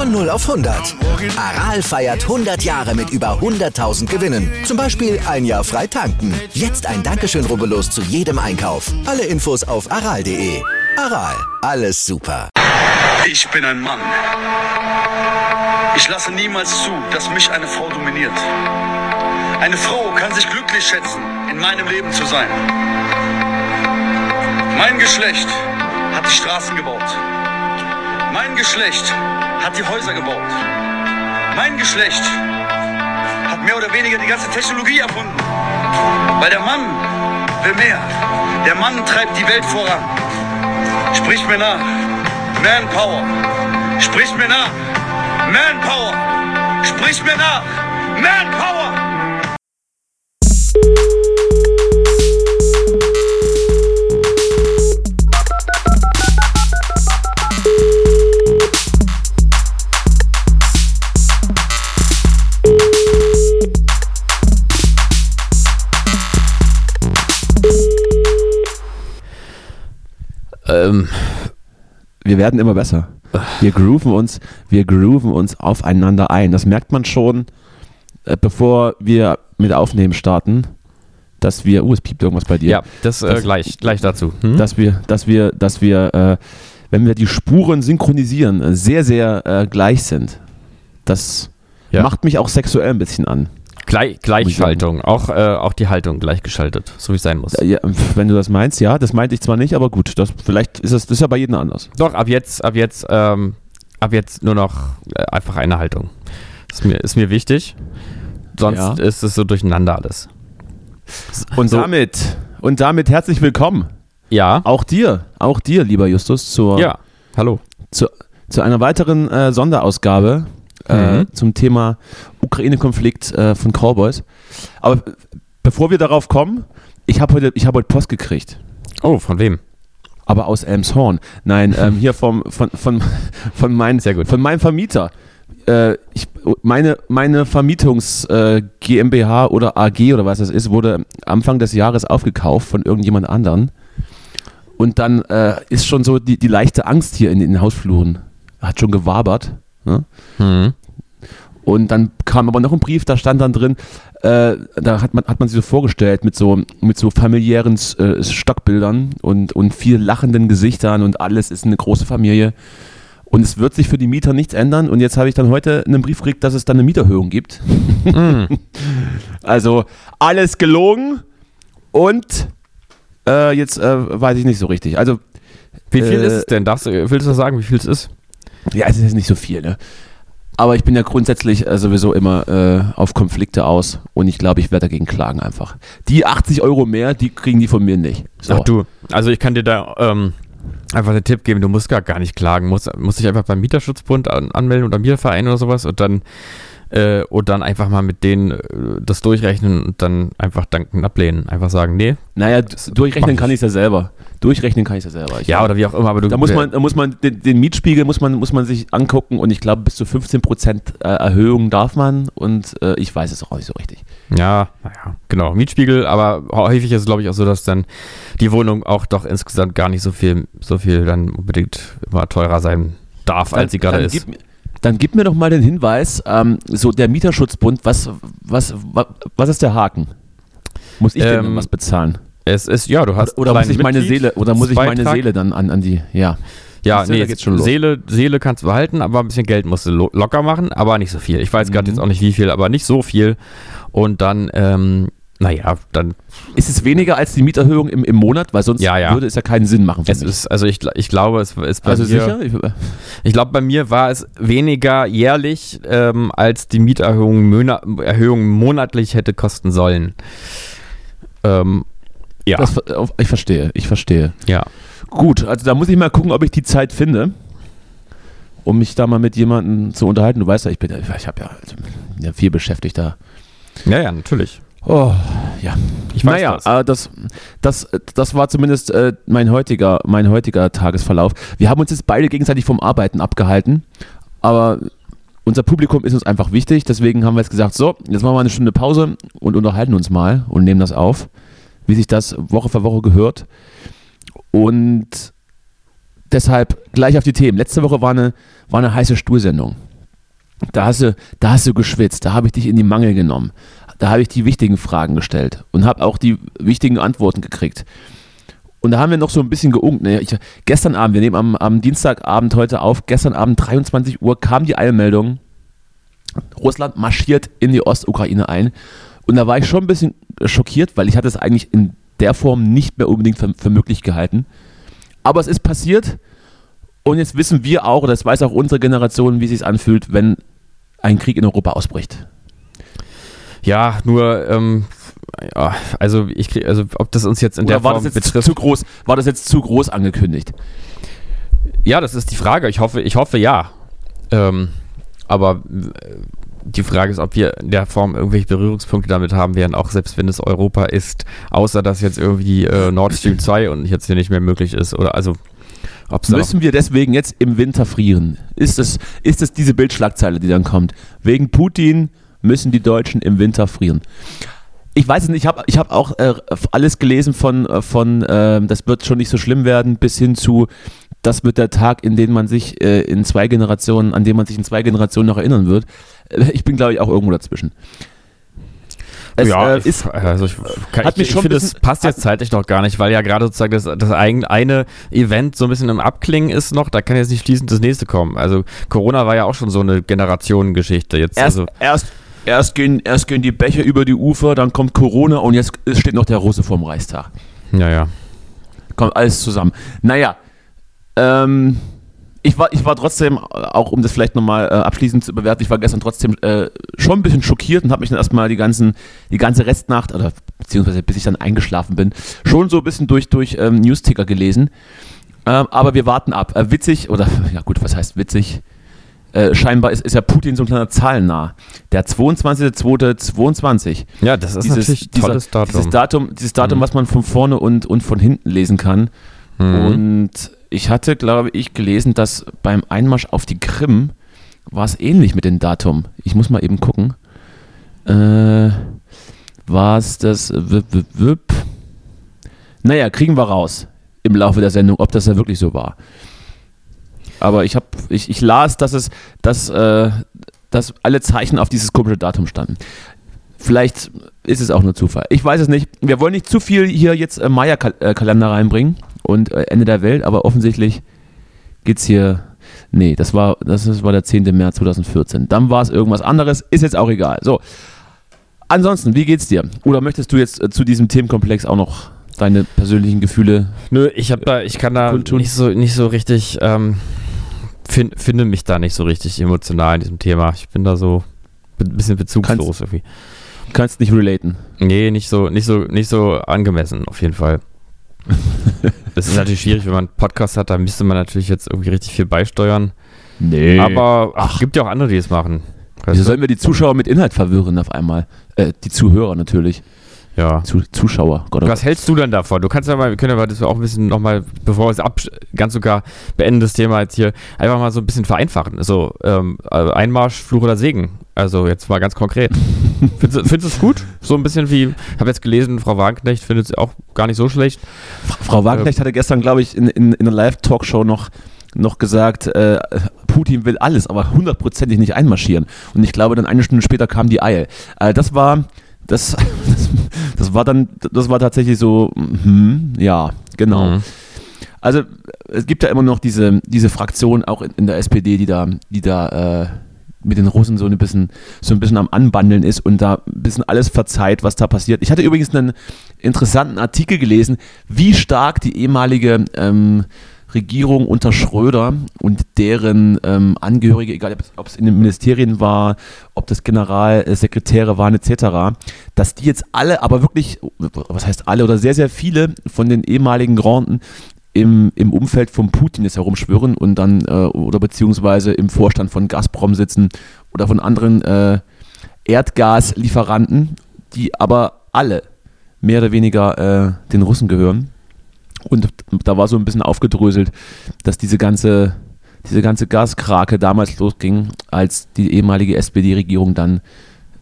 Von 0 auf 100. Aral feiert 100 Jahre mit über 100.000 Gewinnen. Zum Beispiel ein Jahr frei tanken. Jetzt ein Dankeschön, rubbellos zu jedem Einkauf. Alle Infos auf aral.de. Aral, alles super. Ich bin ein Mann. Ich lasse niemals zu, dass mich eine Frau dominiert. Eine Frau kann sich glücklich schätzen, in meinem Leben zu sein. Mein Geschlecht hat die Straßen gebaut. Mein Geschlecht hat die Häuser gebaut. Mein Geschlecht hat mehr oder weniger die ganze Technologie erfunden. Weil der Mann will mehr. Der Mann treibt die Welt voran. Spricht mir nach. Manpower. Spricht mir nach. Manpower. Spricht mir nach. Manpower. Ähm, wir werden immer besser. Wir grooven uns, wir grooven uns aufeinander ein. Das merkt man schon, äh, bevor wir mit Aufnehmen starten, dass wir, uh, es piept irgendwas bei dir. Ja, das, äh, Das- gleich, gleich dazu. Hm? Dass wir, dass wir, dass wir, äh, wenn wir die Spuren synchronisieren, äh, sehr, sehr äh, gleich sind. Das Ja. macht mich auch sexuell ein bisschen an. Gleich, Gleichschaltung, auch, äh, auch die Haltung gleichgeschaltet, so wie es sein muss. Ja, wenn du das meinst, ja, das meinte ich zwar nicht, aber gut, das, vielleicht ist das, das ist ja bei jedem anders. Doch, ab jetzt, ab jetzt, ähm, ab jetzt nur noch äh, einfach eine Haltung. Ist mir, ist mir wichtig. Sonst Ja. ist es so durcheinander alles. Und So. damit, und damit herzlich willkommen. Ja. Auch dir, auch dir, lieber Justus, zur, Ja. Hallo. zu, zu einer weiteren äh, Sonderausgabe äh, Mhm. zum Thema Ukraine-Konflikt äh, von Cowboys. Aber bevor wir darauf kommen, ich habe heute, ich hab heute Post gekriegt. Oh, von wem? Aber aus Elmshorn. Nein, ähm, hier vom, von, von, von, mein, Sehr gut. von meinem Vermieter. Äh, ich, meine meine Vermietungs äh, GmbH oder AG oder was das ist, wurde Anfang des Jahres aufgekauft von irgendjemand anderen. Und dann äh, ist schon so die, die leichte Angst hier in den Hausfluren. Hat schon gewabert. Ne? Hm. Und dann kam aber noch ein Brief, da stand dann drin, äh, da hat man, hat man sich so vorgestellt mit so, mit so familiären äh, Stockbildern und, und viel lachenden Gesichtern und alles ist eine große Familie. Und es wird sich für die Mieter nichts ändern. Und jetzt habe ich dann heute einen Brief gekriegt, dass es dann eine Mieterhöhung gibt. also alles gelogen und äh, jetzt äh, weiß ich nicht so richtig. Also Wie viel Äh, ist es denn? Darfst, du- willst du sagen, wie viel es ist? Ja, es ist nicht so viel, ne? Aber ich bin ja grundsätzlich äh, sowieso immer äh, auf Konflikte aus und ich glaube, ich werde dagegen klagen einfach. Die 80 Euro mehr, die kriegen die von mir nicht. So. Ach du, also ich kann dir da ähm, einfach den Tipp geben, du musst gar, gar nicht klagen, musst, musst dich einfach beim Mieterschutzbund an, anmelden oder Mieterverein oder sowas und dann äh, und dann einfach mal mit denen äh, das durchrechnen und dann einfach danken ablehnen. Einfach sagen, nee. Naja, durchrechnen kann ich. ich ja selber. Durchrechnen kann ich ja selber. Ich Ja, oder wie auch immer, aber du da muss man, da muss man den, den Mietspiegel muss man, muss man sich angucken und ich glaube, bis zu 15% äh, Erhöhung darf man und äh, ich weiß es auch nicht so richtig. Ja, naja, genau, Mietspiegel, aber häufig ist es glaube ich auch so, dass dann die Wohnung auch doch insgesamt gar nicht so viel, so viel dann unbedingt immer teurer sein darf, als sie gerade dann ist. Gib, dann gib mir doch mal den Hinweis, ähm, so der Mieterschutzbund, was, was, was, was ist der Haken? Muss ich denn Ähm, was bezahlen? Es ist, ja, du hast Oder muss kleinen ich meine Mitglied- Seele, oder muss ich meine. Seele dann an, an die, ja. Ja, nee, geht's schon los. Seele, Seele kannst du behalten, aber ein bisschen Geld musst du lo locker machen, aber nicht so viel. Ich weiß gerade Mhm. jetzt auch nicht wie viel, aber nicht so viel. Und dann, ähm, naja, dann, Ist es weniger als die Mieterhöhung im, im Monat? Weil sonst Ja, ja. würde es ja keinen Sinn machen für es mich. ist, also ich, ich glaube, es ist bei also mir, sicher? Ich, ich glaube, bei mir war es weniger jährlich, ähm, als die Mieterhöhung Möna Erhöhung monatlich hätte kosten sollen. Ähm, ja, das, ich verstehe, ich verstehe. ja. Gut, also da muss ich mal gucken, ob ich die Zeit finde. um mich da mal mit jemandem zu unterhalten. Du weißt ja, ich bin, ich habe ja, also, ja viel beschäftigt da. Ja, ja, natürlich. Oh, ja. Ich weiß naja, das. äh, das, das, das war zumindest äh, mein, heutiger, mein heutiger Tagesverlauf. Wir haben uns jetzt beide gegenseitig vom Arbeiten abgehalten, aber unser Publikum ist uns einfach wichtig, deswegen haben wir jetzt gesagt, so, jetzt machen wir eine Stunde Pause und unterhalten uns mal und nehmen das auf, wie sich das Woche für Woche gehört. Und deshalb gleich auf die Themen. Letzte Woche war eine, war eine heiße Stuhlsendung. Da hast du, da hast du geschwitzt, da habe ich dich in die Mangel genommen. Da habe ich die wichtigen Fragen gestellt und habe auch die wichtigen Antworten gekriegt. Und da haben wir noch so ein bisschen geungt. Ne? Ich, gestern Abend, wir nehmen am, am Dienstagabend heute auf, gestern Abend 23 Uhr kam die Eilmeldung, Russland marschiert in die Ostukraine ein. Und da war ich schon ein bisschen schockiert, weil ich hatte es eigentlich in der Form nicht mehr unbedingt für, für möglich gehalten. Aber es ist passiert und jetzt wissen wir auch, das weiß auch unsere Generation, wie es sich anfühlt, wenn ein Krieg in Europa ausbricht. Ja, nur, ähm, ja, also ich krieg, also ob das uns jetzt in Oder der war Form das jetzt betrifft. zu groß? War das jetzt zu groß angekündigt? Ja, das ist die Frage. Ich hoffe, ich hoffe ja. Ähm, aber äh, die Frage ist, ob wir in der Form irgendwelche Berührungspunkte damit haben werden, auch selbst wenn es Europa ist, außer dass jetzt irgendwie äh, Nord Stream 2 und jetzt hier nicht mehr möglich ist. Oder also Müssen wir deswegen jetzt im Winter frieren? Ist es, ist es diese Bildschlagzeile, die dann kommt? Wegen Putin müssen die Deutschen im Winter frieren. Ich weiß es nicht, ich habe ich hab auch äh, alles gelesen von, äh, von äh, das wird schon nicht so schlimm werden, bis hin zu, das wird der Tag, in dem man sich äh, in zwei Generationen, an dem man sich in zwei Generationen noch erinnern wird. Äh, Ich bin, glaube ich, auch irgendwo dazwischen. Es, ja, äh, ist, also ich, kann, ich, ich finde, ein das passt jetzt zeitlich noch gar nicht, weil ja gerade sozusagen das, das eigen- eine Event so ein bisschen im Abklingen ist noch, da kann jetzt nicht schließend das nächste kommen. Also Corona war ja auch schon so eine Generationengeschichte jetzt. Erst, also, erst, erst, gehen, erst gehen die Bäche über die Ufer, dann kommt Corona und jetzt steht noch der Russe vorm Reichstag. ja, ja. Kommt alles zusammen. Naja, ähm, ich war, ich war trotzdem, auch um das vielleicht nochmal äh, abschließend zu bewerten, ich war gestern trotzdem äh, schon ein bisschen schockiert und habe mich dann erstmal die, ganzen, die ganze Restnacht, oder beziehungsweise bis ich dann eingeschlafen bin, schon so ein bisschen durch, durch ähm, Newsticker gelesen. Ähm, aber wir warten ab. Äh, witzig, oder ja gut, was heißt witzig? Äh, scheinbar ist, ist ja Putin so ein kleiner Zahlennah. Der 22.02.22. Ja, das ist natürlich ein dieser- tolles Datum. Dieses Datum, dieses Datum Mhm. was man von vorne und, und von hinten lesen kann. Mhm. Und ich hatte, glaube ich, gelesen, dass beim Einmarsch auf die Krim war es ähnlich mit dem Datum. Ich muss mal eben gucken. Äh, war es das Wip, Wip, Wip? Naja, kriegen wir raus im Laufe der Sendung, ob das ja wirklich so war. Aber ich, hab, ich, ich las, dass es, dass, äh, dass alle Zeichen auf dieses komische Datum standen. Vielleicht ist es auch nur Zufall. Ich weiß es nicht. Wir wollen nicht zu viel hier jetzt äh, Maya-Kalender reinbringen und äh, Ende der Welt, aber offensichtlich geht's hier. Nee, das war, das war der 10. März 2014. Dann war es irgendwas anderes, ist jetzt auch egal. So. Ansonsten, wie geht's dir? Oder möchtest du jetzt äh, zu diesem Themenkomplex auch noch deine persönlichen Gefühle? Nö, ich habe da, ich kann da nicht so, nicht so richtig, ähm, fin, finde mich da nicht so richtig emotional in diesem Thema. Ich bin da so ein bisschen bezugslos irgendwie. Kannst nicht relaten. Nee, nicht so, nicht so, nicht so angemessen, auf jeden Fall. Das ist natürlich schwierig, wenn man einen Podcast hat, da müsste man natürlich jetzt irgendwie richtig viel beisteuern. Nee. Aber ach, gibt ja auch andere, die es machen. Wieso sollen wir die Zuschauer mit Inhalt verwirren auf einmal? Äh, die Zuhörer natürlich. Ja. Zu, Zuschauer. Gott, oh Was hältst du denn davon? Du kannst ja mal, wir können ja das auch ein bisschen nochmal, bevor wir es ab, ganz sogar beenden, das Thema jetzt hier, einfach mal so ein bisschen vereinfachen. Also ähm, also Einmarsch, Fluch oder Segen. Also jetzt mal ganz konkret. findest, du- es gut? So ein bisschen wie, ich habe jetzt gelesen, Frau Wagenknecht findet es auch gar nicht so schlecht. Frau Wagenknecht hatte gestern, glaube ich, in, in, in einer Live-Talkshow noch, noch gesagt, äh, Putin will alles, aber hundertprozentig nicht einmarschieren. Und ich glaube, dann eine Stunde später kam die Eil. Äh, das war, das, das, das war dann, das war tatsächlich so, hm, ja, genau. Mhm. Also es gibt ja immer noch diese, diese Fraktion auch in, in der SPD, die da, die da äh, mit den Russen so ein bisschen, so ein bisschen am Anbandeln ist und da ein bisschen alles verzeiht, was da passiert. Ich hatte übrigens einen interessanten Artikel gelesen, wie stark die ehemalige ähm, Regierung unter Schröder und deren ähm, Angehörige, egal ob es- in den Ministerien war, ob das Generalsekretäre waren etc., dass die jetzt alle, aber wirklich, was heißt alle oder sehr, sehr viele von den ehemaligen Granden im, im Umfeld von Putin jetzt herumschwirren und dann äh, oder beziehungsweise im Vorstand von Gazprom sitzen oder von anderen äh, Erdgaslieferanten, die aber alle mehr oder weniger äh, den Russen gehören. Und da war so ein bisschen aufgedröselt, dass diese ganze, diese ganze Gaskrake damals losging, als die ehemalige SPD-Regierung dann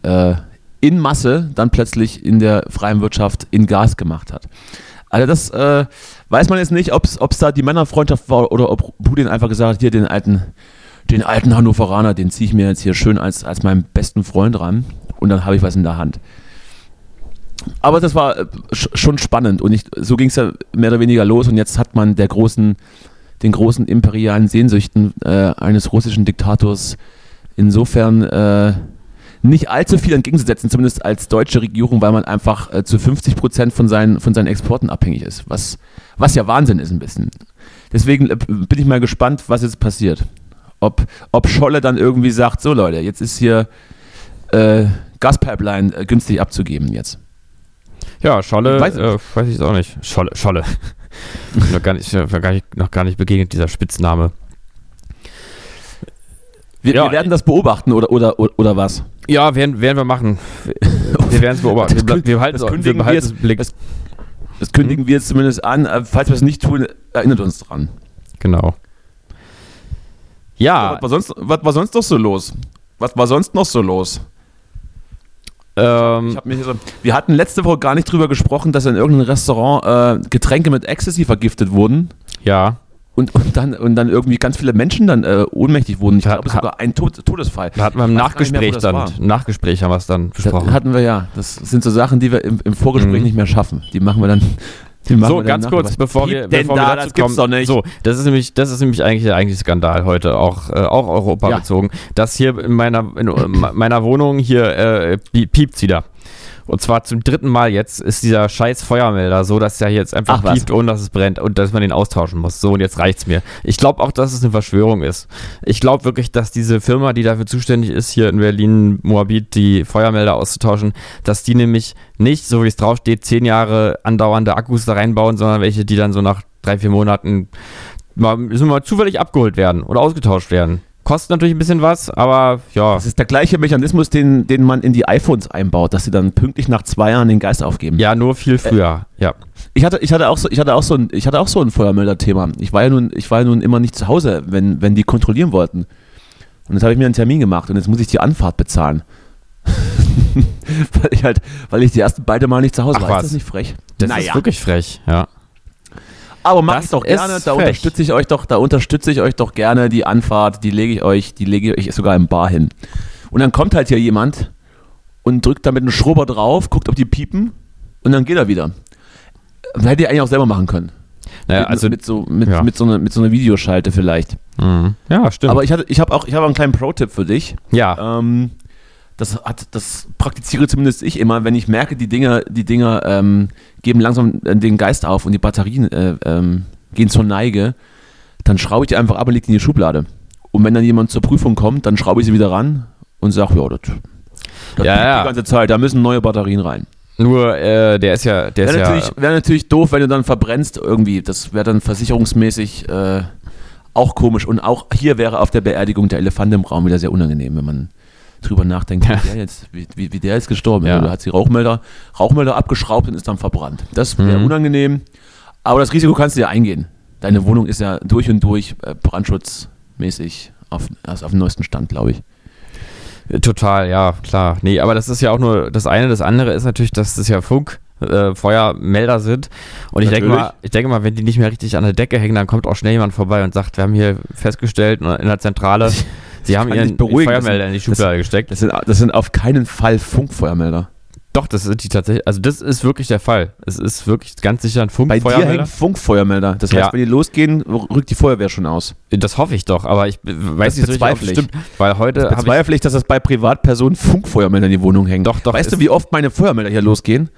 äh, in Masse dann plötzlich in der freien Wirtschaft in Gas gemacht hat. Also das äh, weiß man jetzt nicht, ob es da die Männerfreundschaft war oder ob Putin einfach gesagt hat, hier den alten, den alten Hannoveraner, den ziehe ich mir jetzt hier schön als, als meinen besten Freund ran und dann habe ich was in der Hand. Aber das war äh, schon spannend und ich, so ging es ja mehr oder weniger los und jetzt hat man der großen, den großen imperialen Sehnsüchten äh, eines russischen Diktators insofern äh, nicht allzu viel entgegenzusetzen, zumindest als deutsche Regierung, weil man einfach äh, zu 50 Prozent von seinen, von seinen Exporten abhängig ist, was, was ja Wahnsinn ist ein bisschen. Deswegen äh, bin ich mal gespannt, was jetzt passiert. Ob, ob Scholle dann irgendwie sagt, so Leute, jetzt ist hier äh, Gaspipeline äh, günstig abzugeben jetzt. Ja, Scholle, weiß, äh, weiß ich auch nicht. Scholle, Scholle. noch, gar nicht, noch, gar nicht, noch gar nicht begegnet, dieser Spitzname. Wir, ja, wir, werden das beobachten oder, oder, oder was? Ja, werden, werden wir machen. Wir werden es beobachten. Wir, wir, halten, das wir behalten es Blick. Das, das kündigen wir jetzt zumindest an. Äh, falls wir es nicht tun, erinnert uns dran. Genau. Ja. Was war, sonst, was war sonst noch so los? Was war sonst noch so los? Ähm, so, wir hatten letzte Woche gar nicht drüber gesprochen, dass in irgendeinem Restaurant äh, Getränke mit Ecstasy vergiftet wurden. Ja. Und, und, dann, und dann irgendwie ganz viele Menschen dann äh, ohnmächtig wurden. Ich glaube, sogar ein Tod, Todesfall. Da hatten wir im Nachgespräch mehr, dann, Nachgespräch haben wir es dann besprochen. Da hatten wir ja. Das sind so Sachen, die wir im, im Vorgespräch mhm. nicht mehr schaffen. Die machen wir dann so, ganz kurz, bevor wir, bevor da, wir dazu das kommen. Doch nicht. So, das ist nämlich, das ist nämlich eigentlich der eigentliche Skandal heute, auch, äh, auch Europa ja. bezogen. Das hier in meiner, in meiner Wohnung hier äh, piept's wieder. Und zwar zum dritten Mal jetzt ist dieser scheiß Feuermelder so, dass er jetzt einfach Ach, piept, ohne dass es brennt und dass man den austauschen muss. So, und jetzt reicht's mir. Ich glaube auch, dass es eine Verschwörung ist. Ich glaube wirklich, dass diese Firma, die dafür zuständig ist, hier in Berlin, Moabit, die Feuermelder auszutauschen, dass die nämlich nicht, so wie es draufsteht, zehn Jahre andauernde Akkus da reinbauen, sondern welche, die dann so nach drei, vier Monaten mal, mal zufällig abgeholt werden oder ausgetauscht werden. Kostet natürlich ein bisschen was, aber ja. Das ist der gleiche Mechanismus, den, den man in die iPhones einbaut, dass sie dann pünktlich nach zwei Jahren den Geist aufgeben. Ja, nur viel früher, äh, ja. Ich hatte, ich hatte auch so, ich hatte auch so ein, ich hatte auch so ein Feuermelder-Thema. Ich war ja nun, ich war ja nun immer nicht zu Hause, wenn, wenn die kontrollieren wollten. Und jetzt habe ich mir einen Termin gemacht und jetzt muss ich die Anfahrt bezahlen. weil ich halt, weil ich die ersten beide Mal nicht zu Hause Ach, war. Was? Ist das nicht frech? Das naja. ist wirklich frech, ja. Aber macht es doch gerne, da unterstütze ich euch doch, da unterstütze ich euch doch gerne die Anfahrt, die lege ich euch, die lege ich euch sogar im Bar hin. Und dann kommt halt hier jemand und drückt da mit einem Schrubber drauf, guckt, ob die piepen und dann geht er wieder. Das hätte ihr eigentlich auch selber machen können. Naja, mit, also mit so, mit, ja. mit, so eine, mit so einer Videoschalte vielleicht. Mhm. Ja, stimmt. Aber ich, ich habe auch, ich hab auch einen kleinen Pro-Tipp für dich. Ja. Ähm, das hat, das praktiziere zumindest ich immer, wenn ich merke, die Dinger, die Dinger ähm, geben langsam äh, den Geist auf und die Batterien äh, ähm, gehen zur Neige, dann schraube ich die einfach ab und lege die in die Schublade. Und wenn dann jemand zur Prüfung kommt, dann schraube ich sie wieder ran und sage, ja, das, das ja, ja. die ganze Zeit, da müssen neue Batterien rein. Nur, äh, der ist ja, der wäre ist natürlich, ja. Wäre natürlich doof, wenn du dann verbrennst irgendwie. Das wäre dann versicherungsmäßig äh, auch komisch. Und auch hier wäre auf der Beerdigung der Elefant im Raum wieder sehr unangenehm, wenn man drüber nachdenkt, wie, der jetzt, wie, wie, wie der ist gestorben. Ja. Da hat sie Rauchmelder, Rauchmelder abgeschraubt und ist dann verbrannt. Das wäre mhm. unangenehm. Aber das Risiko kannst du ja eingehen. Deine Wohnung ist ja durch und durch äh, brandschutzmäßig auf, also auf dem neuesten Stand, glaube ich. Total, ja, klar. Nee, aber das ist ja auch nur das eine. Das andere ist natürlich, dass das ja Funk, äh, Feuermelder sind. Und ich denke mal, ich denke mal, wenn die nicht mehr richtig an der Decke hängen, dann kommt auch schnell jemand vorbei und sagt, wir haben hier festgestellt in der Zentrale, Sie haben ihren Feuermelder in die Schublade das, gesteckt. Das sind, das sind auf keinen Fall Funkfeuermelder. Doch, das sind die tatsächlich, also das ist wirklich der Fall. Es ist wirklich ganz sicher ein Funkfeuermelder. Bei dir hängen Funkfeuermelder. Das heißt, ja. wenn die losgehen, rückt die Feuerwehr schon aus. Das hoffe ich doch, aber ich weiß das nicht so richtig, stimmt. Weil heute das bezweifle ich, dass das bei Privatpersonen Funkfeuermelder in die Wohnung hängen. Doch, doch. Weißt du, wie oft meine Feuermelder hier losgehen?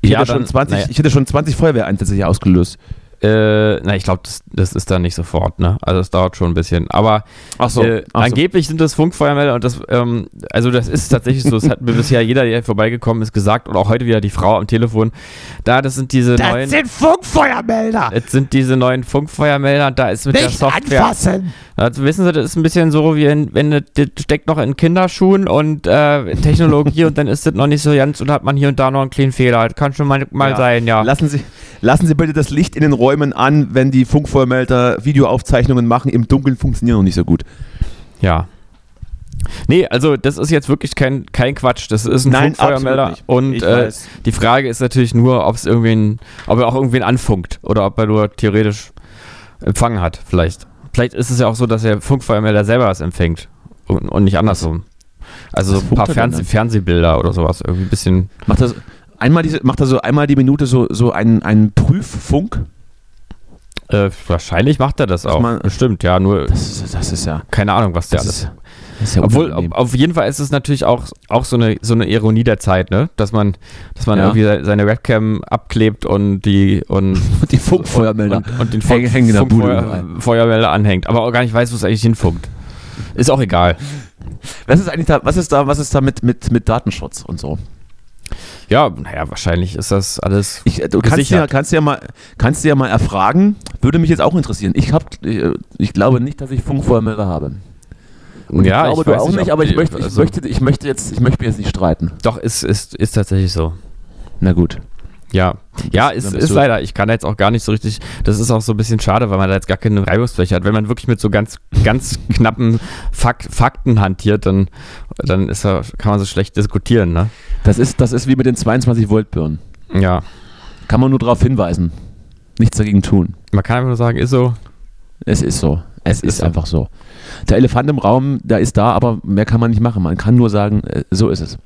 Ich, ja, hätte, schon 20, naja. ich hätte schon 20 Feuerwehreinsätze hier ausgelöst. Äh, na, ich glaube, das, das ist dann nicht sofort, ne? Also es dauert schon ein bisschen. Aber so, äh, so. angeblich sind das Funkfeuermelder und das, ähm, also das ist tatsächlich so, das hat mir bisher jeder, der vorbeigekommen ist, gesagt und auch heute wieder die Frau am Telefon. Da, das sind diese neuen. sind Funkfeuermelder! Es sind diese neuen Funkfeuermelder, da ist mit der Nicht Software. anfassen! Also wissen Sie, das ist ein bisschen so, wie in, wenn das das steckt noch in Kinderschuhen und äh, Technologie und dann ist das noch nicht so ganz und hat man hier und da noch einen kleinen Fehler. Das kann schon mal, mal Ja. sein, ja. Lassen Sie, lassen Sie bitte das Licht in den Räumen an, wenn die Funkfeuermelder Videoaufzeichnungen machen. Im Dunkeln funktionieren noch nicht so gut. Ja. Nee, also das ist jetzt wirklich kein, kein Quatsch. Das ist ein Nein, Funkfeuermelder. Und äh, die Frage ist natürlich nur, ob es irgendwen, ob er auch irgendwen anfunkt oder ob er nur theoretisch empfangen hat, vielleicht. Vielleicht ist es ja auch so, dass der Funkfeuermelder selber was empfängt und, und nicht andersrum. Also so ein paar er Fernseh? Fernsehbilder oder sowas. Irgendwie ein bisschen. Macht er, so- einmal diese, macht er so einmal die Minute so, so einen, einen Prüffunk? Äh, wahrscheinlich macht er das Dass auch. man- Bestimmt, ja. Nur Das ist, das ist ja. keine Ahnung, was der Das alles. ist, das ist ja Obwohl, auf, auf jeden Fall ist es natürlich auch, auch so, eine, so eine Ironie der Zeit, ne? Dass man, dass man Ja. irgendwie se- seine Webcam abklebt und die und, die Funkfeuermelder. und, und den in der Bude überall. Funkfeuermelder anhängt, aber auch gar nicht weiß, wo es eigentlich hinfunkt. Ist auch egal. Was ist eigentlich da, was ist da, was ist da mit, mit, mit Datenschutz und so? Ja, naja, wahrscheinlich ist das alles. Ich, äh, du kannst ja, kannst ja mal, kannst ja mal erfragen. Würde mich jetzt auch interessieren. Ich habe, ich glaube nicht, dass ich Funkfeuermelder habe. Und ja, ich glaube, ich du auch nicht, nicht, aber ich möchte, ich also- möchte, ich möchte jetzt, ich möchte mich jetzt nicht streiten. Doch, ist, ist, ist tatsächlich so. Na gut. Ja, ja, ist, ist leider. Ich kann jetzt auch gar nicht so richtig. Das ist auch so ein bisschen schade, weil man da jetzt gar keine Reibungsfläche hat. Wenn man wirklich mit so ganz, ganz knappen Fak Fakten hantiert, dann, dann ist da, kann man so schlecht diskutieren, ne? Das ist, das ist wie mit den 22 Volt Birnen. Ja. Kann man nur darauf hinweisen. Nichts dagegen tun. Man kann einfach nur sagen, ist so. Es ist so. Es, Es ist, ist so. einfach so. Der Elefant im Raum, der ist da, aber mehr kann man nicht machen. Man kann nur sagen, äh, so ist es.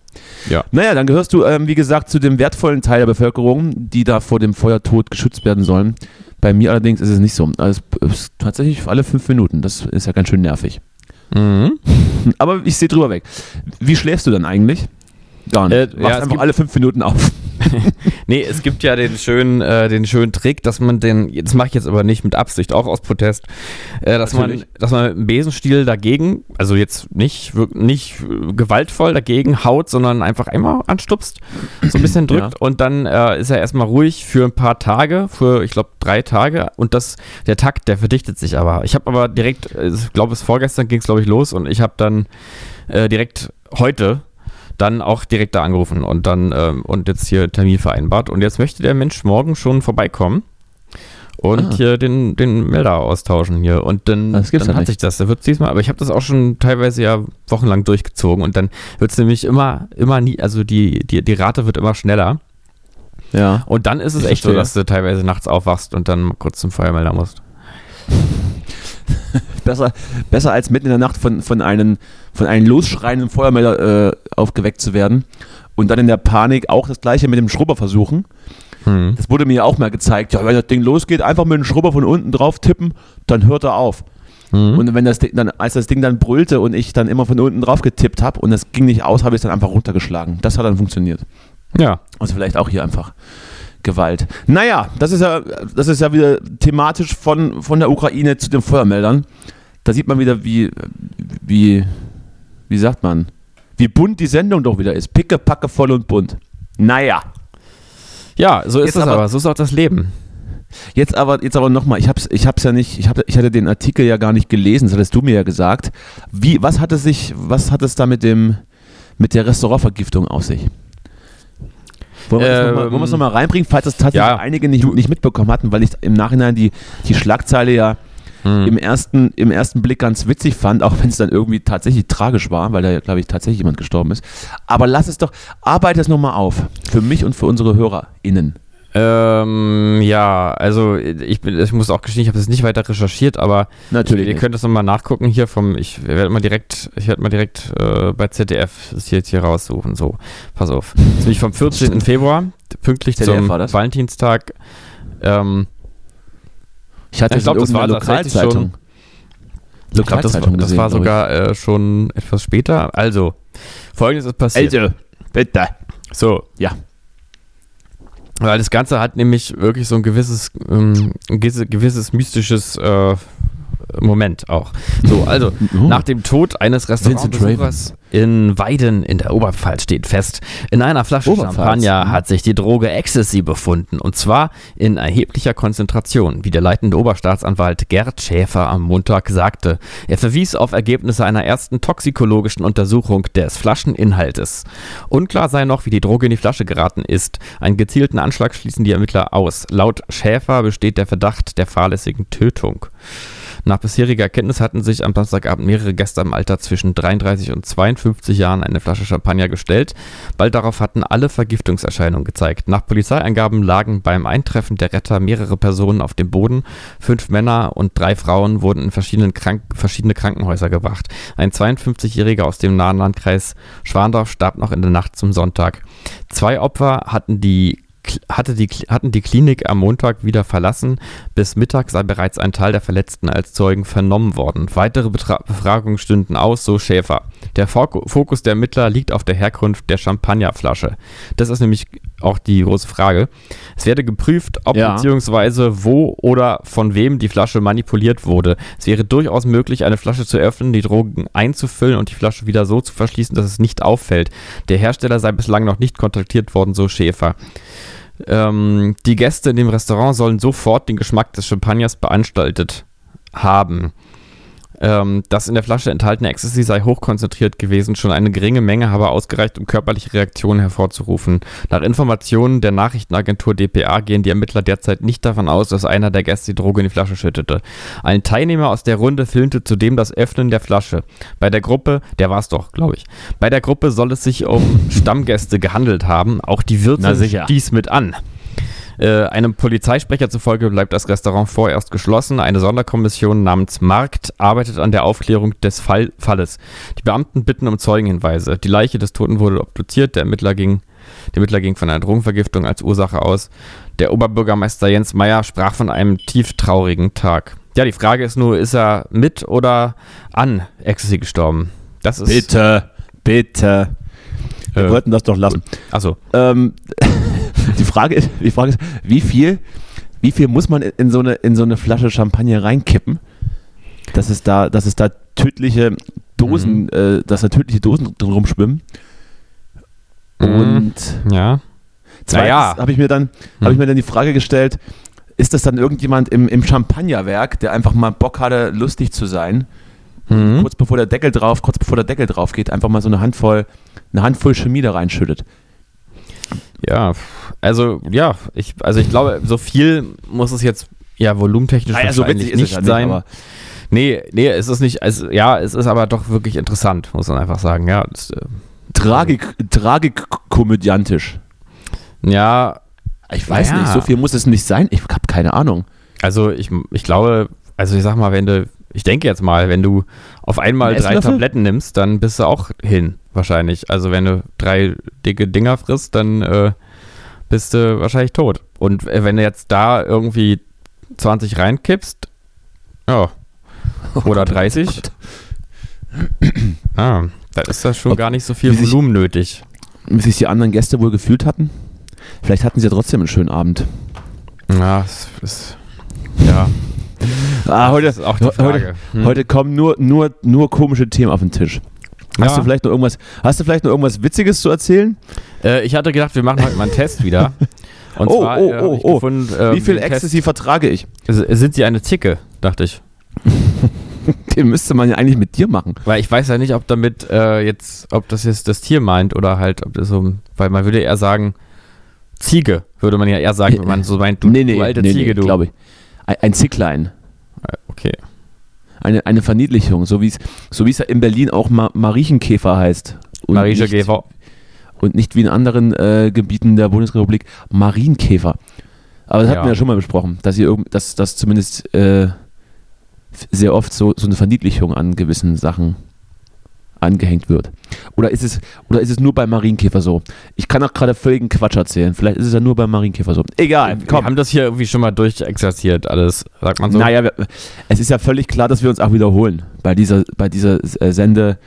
Ja. Naja, dann gehörst du, ähm, wie gesagt, zu dem wertvollen Teil der Bevölkerung, die da vor dem Feuertod geschützt werden sollen. Bei mir allerdings ist es nicht so. Also es ist tatsächlich alle fünf Minuten. Das ist ja ganz schön nervig. Mhm. Aber ich sehe drüber weg. Wie schläfst du dann eigentlich? Gar nicht. Äh, ja, einfach alle fünf Minuten auf. Nee, es gibt ja den schönen, äh, den schönen Trick, dass man den, das mache ich jetzt aber nicht mit Absicht, auch aus Protest, äh, dass man, dass man mit dem Besenstiel dagegen, also jetzt nicht, nicht gewaltvoll dagegen haut, sondern einfach einmal anstupst, so ein bisschen drückt Ja. und dann äh, ist er erstmal ruhig für ein paar Tage, für ich glaube drei Tage und das, der Takt, der verdichtet sich aber. Ich habe aber direkt, äh, ich glaube es vorgestern ging es glaube ich los und ich habe dann äh, direkt heute dann auch direkt da angerufen und dann ähm, und jetzt hier Termin vereinbart. Und jetzt möchte der Mensch morgen schon vorbeikommen und Ah. hier den, den Melder austauschen hier. Und dann, gibt's dann ja hat nicht. sich das. Da wird diesmal, aber ich habe das auch schon teilweise ja wochenlang durchgezogen und dann wird es nämlich immer, immer nie, also die, die, die Rate wird immer schneller. Ja. Und dann ist es Ich echt so, verstehe. dass du teilweise nachts aufwachst und dann kurz zum Feuermelder musst. Besser, besser als mitten in der Nacht von, von, einem, von einem losschreienden Feuermelder äh, aufgeweckt zu werden und dann in der Panik auch das gleiche mit dem Schrubber versuchen. Hm. Das wurde mir auch mal gezeigt. Ja, wenn das Ding losgeht, einfach mit dem Schrubber von unten drauf tippen, dann hört er auf. Mhm. Und wenn das Ding dann, als das Ding dann brüllte und ich dann immer von unten drauf getippt habe und das ging nicht aus, habe ich es dann einfach runtergeschlagen. Das hat dann funktioniert. Ja. Also vielleicht auch hier einfach Gewalt. Naja, das ist ja, das ist ja wieder thematisch von, von der Ukraine zu den Feuermeldern. Da sieht man wieder, wie, wie, wie sagt man, wie bunt die Sendung doch wieder ist. Picke, packe, voll und bunt. Naja, Ja, so ist Jetzt es aber- aber, so ist auch das Leben. jetzt aber, jetzt aber nochmal, ich hab's, ich hab's ja nicht, ich, hab, ich hatte den Artikel ja gar nicht gelesen, das hattest du mir ja gesagt. Wie, was hat es sich, was hat es da mit dem, mit der Restaurantvergiftung auf sich? Wollen wir noch mal- Ähm, es nochmal reinbringen, falls das tatsächlich ja, einige nicht, nicht mitbekommen hatten, weil ich im Nachhinein die, die Schlagzeile ja Hm. im, ersten, im ersten Blick ganz witzig fand, auch wenn es dann irgendwie tatsächlich tragisch war, weil da, glaube ich, tatsächlich jemand gestorben ist. Aber lass es doch, arbeite es nochmal auf. Für mich und für unsere HörerInnen. Ähm, ja, also ich, bin, ich muss auch gestehen, ich habe das nicht weiter recherchiert, aber Natürlich. ihr nicht. könnt das nochmal nachgucken hier vom, ich werde mal direkt, ich werde mal direkt äh, bei ZDF das hier jetzt hier raussuchen. So, pass auf. Das ist nämlich vom 14. Februar, pünktlich ZDF zum? Valentinstag. Ähm, Ich hatte Ich glaub, es das war tatsächlich Lokalzeitung. ich glaube, das, war- Lokalzeitung das gesehen, war ich. sogar äh, schon etwas später. Also, folgendes ist passiert. Also, bitte. So. Ja. Weil das Ganze hat nämlich wirklich so ein gewisses, ähm, gewisses mystisches äh, Moment auch. So, also Oh. nach dem Tod eines Restaurantbesuchers in Weiden in der Oberpfalz steht fest, in einer Flasche Oberpfalz, Champagner mhm. hat sich die Droge Ecstasy befunden und zwar in erheblicher Konzentration, wie der leitende Oberstaatsanwalt Gerd Schäfer am Montag sagte. Er verwies auf Ergebnisse einer ersten toxikologischen Untersuchung des Flascheninhaltes. Unklar sei noch, wie die Droge in die Flasche geraten ist. Einen gezielten Anschlag schließen die Ermittler aus. Laut Schäfer besteht der Verdacht der fahrlässigen Tötung. Nach bisheriger Erkenntnis hatten sich am Samstagabend mehrere Gäste im Alter zwischen 33 und 52 Jahren eine Flasche Champagner gestellt. Bald darauf hatten alle Vergiftungserscheinungen gezeigt. Nach Polizeiangaben lagen beim Eintreffen der Retter mehrere Personen auf dem Boden. Fünf Männer und drei Frauen wurden in verschiedenen Krank verschiedene Krankenhäuser gebracht. Ein 52-Jähriger aus dem nahen Landkreis Schwandorf starb noch in der Nacht zum Sonntag. Zwei Opfer hatten die hatte die, hatten die Klinik am Montag wieder verlassen. Bis Mittag sei bereits ein Teil der Verletzten als Zeugen vernommen worden. Weitere Betra Befragungen stünden aus, so Schäfer. Der Fok Fokus der Ermittler liegt auf der Herkunft der Champagnerflasche. Das ist nämlich auch die große Frage. Es werde geprüft, ob Ja. beziehungsweise wo oder von wem die Flasche manipuliert wurde. Es wäre durchaus möglich, eine Flasche zu öffnen, die Drogen einzufüllen und die Flasche wieder so zu verschließen, dass es nicht auffällt. Der Hersteller sei bislang noch nicht kontaktiert worden, so Schäfer. Ähm, die Gäste in dem Restaurant sollen sofort den Geschmack des Champagners beanstaltet haben. Ähm, das in der Flasche enthaltene Ecstasy sei hochkonzentriert gewesen, schon eine geringe Menge habe ausgereicht, um körperliche Reaktionen hervorzurufen. Nach Informationen der Nachrichtenagentur dpa gehen die Ermittler derzeit nicht davon aus, dass einer der Gäste die Droge in die Flasche schüttete. Ein Teilnehmer aus der Runde filmte zudem das Öffnen der Flasche. Bei der Gruppe, der war es doch, glaube ich, bei der Gruppe soll es sich um Stammgäste gehandelt haben. Auch die Wirtin stieß mit an. Äh, einem Polizeisprecher zufolge bleibt das Restaurant vorerst geschlossen. Eine Sonderkommission namens Markt arbeitet an der Aufklärung des Fall Falles. Die Beamten bitten um Zeugenhinweise. Die Leiche des Toten wurde obduziert. Der Ermittler ging, der Ermittler ging von einer Drogenvergiftung als Ursache aus. Der Oberbürgermeister Jens Meyer sprach von einem tief traurigen Tag. Ja, die Frage ist nur, ist er mit oder an Ecstasy gestorben? Das ist. Bitte, bitte. Wir Äh, wollten das doch lassen. Achso. Ähm, die, Frage ist, die Frage ist, wie viel, wie viel muss man in so eine, in so eine Flasche Champagner reinkippen, dass es da, dass es da tödliche Dosen, Mhm. äh, dass da tödliche Dosen drin rumschwimmen. Mhm. Und Ja. zweitens Naja. habe ich mir dann, habe ich mir dann die Frage gestellt, ist das dann irgendjemand im, im Champagnerwerk, der einfach mal Bock hatte, lustig zu sein, Mhm. kurz bevor der Deckel drauf, kurz bevor der Deckel drauf geht, einfach mal so eine Handvoll, eine Handvoll Chemie da reinschüttet. Ja, also ja, ich, also ich glaube, so viel muss es jetzt ja volumentechnisch Naja, so wahrscheinlich witzig ist es nicht ja nicht, sein. aber- nee, nee, es ist nicht, also, ja, es ist aber doch wirklich interessant, muss man einfach sagen. Ja, das, äh, Tragik, tragikkomödiantisch. ja, Ich weiß Ja. nicht, so viel muss es nicht sein. Ich habe keine Ahnung. also ich, ich glaube, also ich sag mal, wenn du, ich denke jetzt mal, wenn du auf einmal Ein drei? Tabletten nimmst, dann bist du auch hin, wahrscheinlich. Also wenn du drei dicke Dinger frisst, dann äh, bist du wahrscheinlich tot. Und äh, wenn du jetzt da irgendwie 20 reinkippst, ja, oder 30, ah, da ist das schon Ob- gar nicht so viel wie sich- Volumen nötig. Wie sich die anderen Gäste wohl gefühlt hatten? Vielleicht hatten sie ja trotzdem einen schönen Abend. Ja, es ist, ja, Ah, heute, ist auch die heute, Frage. Hm. heute kommen nur, nur, nur komische Themen auf den Tisch. Hast Ja. du vielleicht noch irgendwas, hast du vielleicht noch irgendwas Witziges zu erzählen? Äh, ich hatte gedacht, wir machen heute mal einen Test wieder. Und Oh, zwar oh, äh, oh, oh. gefunden, ähm, Wie viel Ecstasy vertrage ich? Sind sie eine Zicke, dachte ich. Den müsste man ja eigentlich mit dir machen. Weil ich weiß ja nicht, ob damit äh, jetzt, ob das jetzt das Tier meint oder halt, ob das so, weil man würde eher sagen, Ziege, würde man ja eher sagen, wenn man so meint, du, du alte Ziege, du. glaube ich. Ein, ein Zicklein. Äh, Okay. Eine, eine Verniedlichung, so wie es so wie es ja in Berlin auch Ma Mariechenkäfer heißt. Und Marieche nicht- Gever. Und nicht wie in anderen äh, Gebieten der Bundesrepublik Marienkäfer. Aber das hatten Ja. wir ja schon mal besprochen, dass, ihr, irgend- dass, dass zumindest äh, sehr oft so, so eine Verniedlichung an gewissen Sachen angehängt wird. Oder ist es, oder ist es nur beim Marienkäfer so? Ich kann auch gerade völligen Quatsch erzählen. Vielleicht ist es ja nur beim Marienkäfer so. Egal, Wir komm. haben das hier irgendwie schon mal durchexerziert, alles, sagt man so. Naja, wir, es ist ja völlig klar, dass wir uns auch wiederholen bei dieser, bei dieser äh, Sende,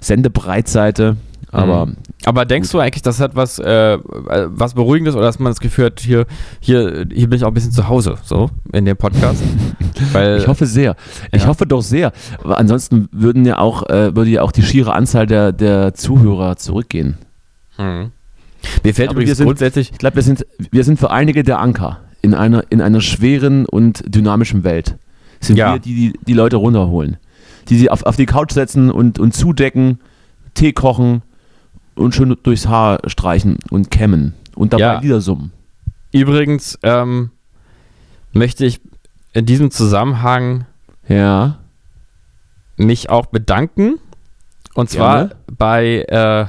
Sendebreitseite. Aber Mhm. Aber denkst du eigentlich, das hat was, äh, was Beruhigendes oder dass man das Gefühl hat, hier, hier, hier bin ich auch ein bisschen zu Hause, so in dem Podcast? Weil, ich hoffe sehr. Ich ja. hoffe doch sehr. Aber ansonsten würden ja auch, äh, würde ja auch die schiere Anzahl der, der Zuhörer zurückgehen. Hm. Mir fällt übrigens sind, grundsätzlich. Ich glaube, wir sind, wir sind für einige der Anker in einer, in einer schweren und dynamischen Welt. Sind ja. wir, die, die die Leute runterholen. Die sie auf, auf die Couch setzen und, und zudecken, Tee kochen und schön durchs Haar streichen und kämmen und dabei ja. Lieder summen. Übrigens ähm, möchte ich in diesem Zusammenhang ja. mich auch bedanken. Und zwar Gerne. bei äh,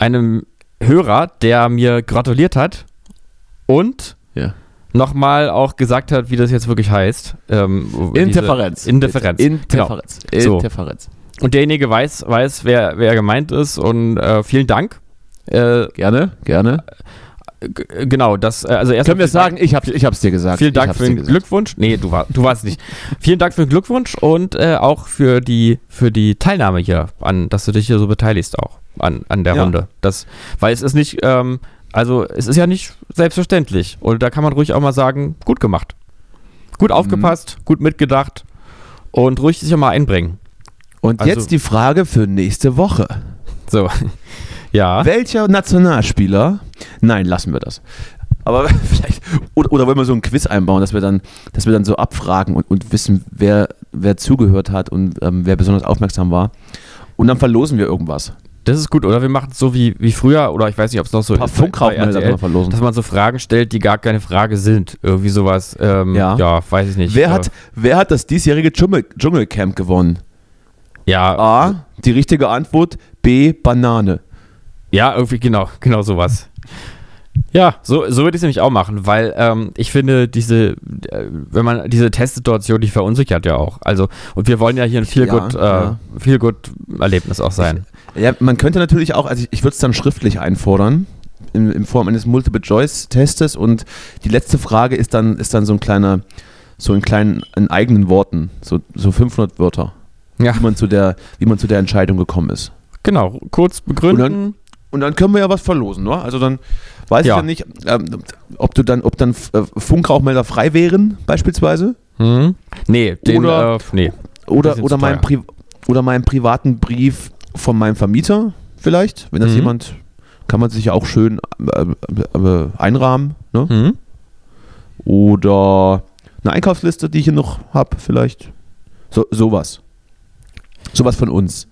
einem Hörer, der mir gratuliert hat und ja. nochmal auch gesagt hat, wie das jetzt wirklich heißt. Ähm, Interferenz. Indifferenz. Interferenz. Genau. Interferenz. So. Und derjenige weiß, weiß wer, wer gemeint ist und äh, vielen Dank. Äh, gerne, gerne. Genau, das, äh, also erst Können wir sagen, ich habe ich hab's dir gesagt. Vielen Dank für den Glückwunsch. Nee, du, war, du warst nicht. vielen Dank für den Glückwunsch und äh, auch für die, für die Teilnahme hier an, dass du dich hier so beteiligst auch an, an der ja. Runde. Das, weil es ist nicht, ähm, also es ist ja nicht selbstverständlich. Und da kann man ruhig auch mal sagen, gut gemacht. Gut mhm. aufgepasst, mhm. gut mitgedacht und ruhig sich auch mal einbringen. Und also, jetzt die Frage für nächste Woche. So. ja. Welcher Nationalspieler? Nein, lassen wir das. Aber vielleicht, oder, oder wollen wir so ein Quiz einbauen, dass wir dann, dass wir dann so abfragen und, und wissen, wer, wer zugehört hat und ähm, wer besonders aufmerksam war. Und dann verlosen wir irgendwas. Das ist gut, oder wir machen es so wie, wie früher, oder ich weiß nicht, ob es noch so ist, RTL, verlosen. dass man so Fragen stellt, die gar keine Frage sind. Irgendwie sowas, ähm, ja. ja. weiß ich nicht. Wer hat, wer hat das diesjährige Dschungel, Dschungelcamp gewonnen? Ja. A, die richtige Antwort. B, Banane. Ja, irgendwie genau, genau sowas. Ja, so, so würde ich es nämlich auch machen, weil ähm, ich finde, diese, äh, wenn man diese Testsituation, die verunsichert ja auch. Also, und wir wollen ja hier ein viel ja, gut, äh, ja. viel gut Erlebnis auch sein. Ich, ja, man könnte natürlich auch, also ich, ich würde es dann schriftlich einfordern, in, in Form eines Multiple-Choice-Testes und die letzte Frage ist dann, ist dann so ein kleiner, so in kleinen, in eigenen Worten, so, so 500 Wörter ja. wie, man zu der, wie man zu der Entscheidung gekommen ist. Genau, kurz begründen. Und dann, und dann können wir ja was verlosen, ne? Also dann weiß ja. ich ja nicht, ähm, ob du dann, ob dann äh, Funkrauchmelder frei wären, beispielsweise. Mhm. Nee, den, oder, äh, nee. Oder, oder, mein oder meinen privaten Brief von meinem Vermieter, vielleicht, wenn das mhm. jemand, kann man sich ja auch schön äh, äh, einrahmen, ne? Mhm. Oder eine Einkaufsliste, die ich hier noch habe, vielleicht. So, sowas. Sowas von uns.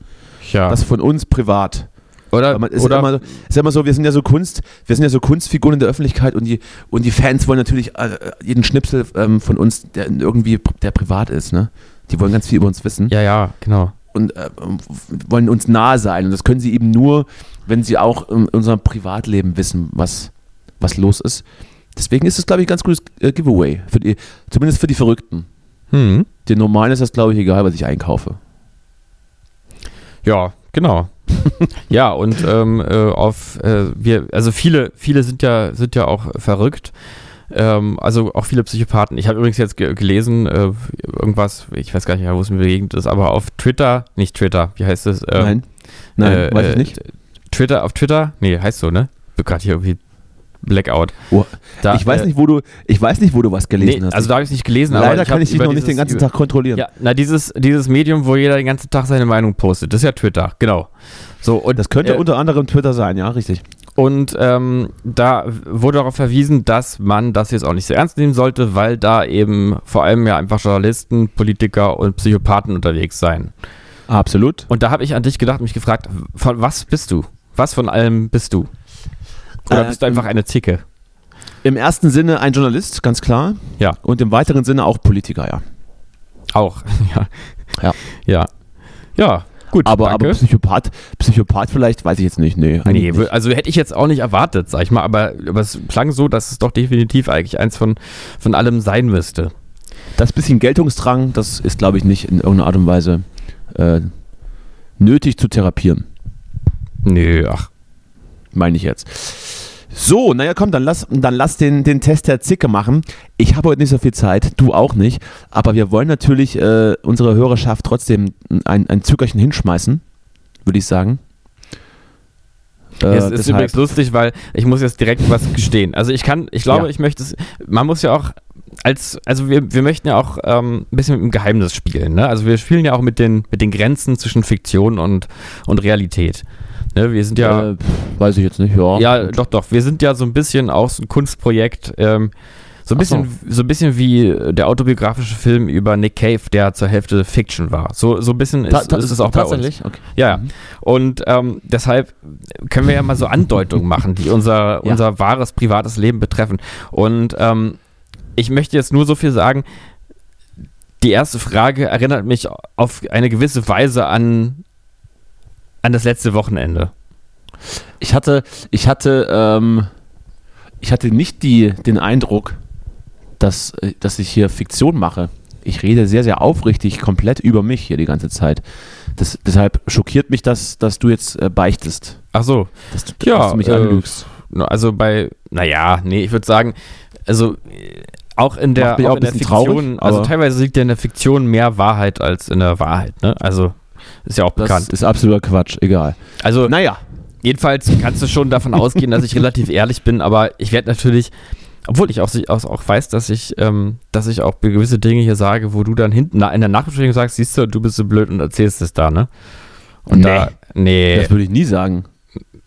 Ja. Was von uns privat. Oder, ist, oder immer, ist immer so, wir sind ja so Kunst, wir sind ja so Kunstfiguren in der Öffentlichkeit und die, und die Fans wollen natürlich äh, jeden Schnipsel ähm, von uns, der irgendwie der privat ist, ne? Die wollen ganz viel über uns wissen. Ja, ja, genau. Und äh, wollen uns nahe sein. Und das können sie eben nur, wenn sie auch in unserem Privatleben wissen, was, was los ist. Deswegen ist es, glaube ich, ein ganz gutes äh, Giveaway. Für die, zumindest für die Verrückten. Hm. Den Normalen ist das, glaube ich, egal, was ich einkaufe. Ja, genau. ja, und ähm, äh, auf äh, wir, also viele, viele sind ja, sind ja auch verrückt. Ähm, also auch viele Psychopathen. Ich habe übrigens jetzt ge gelesen, äh, irgendwas, ich weiß gar nicht mehr, wo es mir begegnet ist, aber auf Twitter, nicht Twitter, wie heißt es? Ähm, Nein. Nein, äh, weiß ich nicht. Äh, Twitter, auf Twitter? Nee, heißt so, ne? Ich bin gerade hier irgendwie Blackout. Oh, da, ich weiß äh, nicht, wo du, ich weiß nicht, wo du was gelesen nee, hast. Also da habe ich es nicht gelesen. Leider kann ich dich noch dieses, nicht den ganzen Tag kontrollieren. Ja, na dieses, dieses Medium, wo jeder den ganzen Tag seine Meinung postet, das ist ja Twitter, genau. So und das könnte äh, unter anderem Twitter sein, ja, richtig. Und ähm, da wurde darauf verwiesen, dass man das jetzt auch nicht so ernst nehmen sollte, weil da eben vor allem ja einfach Journalisten, Politiker und Psychopathen unterwegs seien. Absolut. Und da habe ich an dich gedacht, mich gefragt, von was bist du? Was von allem bist du? Oder äh, bist du einfach eine Zicke? Im ersten Sinne ein Journalist, ganz klar. Ja. Und im weiteren Sinne auch Politiker, ja. Auch, ja. Ja. Ja. Ja, gut. Aber, aber Psychopath, Psychopath vielleicht, weiß ich jetzt nicht. Nee, nee nicht. also hätte ich jetzt auch nicht erwartet, sag ich mal. Aber, aber es klang so, dass es doch definitiv eigentlich eins von, von allem sein müsste. Das bisschen Geltungsdrang, das ist, glaube ich, nicht in irgendeiner Art und Weise äh, nötig zu therapieren. Nö, ach. Meine ich jetzt. So, naja, komm, dann lass, dann lass den, den Test der Zicke machen. Ich habe heute nicht so viel Zeit, du auch nicht. Aber wir wollen natürlich äh, unsere Hörerschaft trotzdem ein, ein Zückerchen hinschmeißen, würde ich sagen. Äh, es ist übrigens lustig, weil ich muss jetzt direkt was gestehen. Also ich kann, ich glaube, Ja. ich möchte es, man muss ja auch als, also wir, wir möchten ja auch ähm, ein bisschen mit dem Geheimnis spielen, ne? Also wir spielen ja auch mit den, mit den Grenzen zwischen Fiktion und, und Realität. Ne? Wir sind ja, Äh, pf, weiß ich jetzt nicht, ja. ja, doch, doch, wir sind ja so ein bisschen auch so ein Kunstprojekt, ähm, so ein Ach so. bisschen, so ein bisschen wie der autobiografische Film über Nick Cave, der zur Hälfte Fiction war. So, so ein bisschen ist, Ta- ist es auch bei uns. tatsächlich? Okay. Ja, ja. Und ähm, deshalb können wir ja mal so Andeutungen machen, die unser, Ja. unser wahres privates Leben betreffen. Und ähm, ich möchte jetzt nur so viel sagen. Die erste Frage erinnert mich auf eine gewisse Weise an, an das letzte Wochenende. Ich hatte, ich hatte, ähm, ich hatte nicht die, den Eindruck, dass, äh, dass ich hier Fiktion mache. Ich rede sehr, sehr aufrichtig, komplett über mich hier die ganze Zeit. Das, deshalb schockiert mich das, dass du jetzt äh, beichtest. Ach so, Dass du, Ja, dass du mich äh, anlügst. also bei, naja, nee, ich würde sagen, also äh, auch in der, auch auch in der Fiktion, traurig, also teilweise liegt ja in der Fiktion mehr Wahrheit als in der Wahrheit, ne? Also ist ja auch Das bekannt. ist absoluter Quatsch, egal. Also Naja, Jedenfalls kannst du schon davon ausgehen, dass ich relativ ehrlich bin, aber ich werde natürlich, obwohl ich auch, auch, auch weiß, dass ich, ähm, dass ich auch gewisse Dinge hier sage, wo du dann hinten na, in der Nachbesprechung sagst, siehst du, du bist so blöd und erzählst es da, ne? Und Nee. da, nee, das würde ich nie sagen.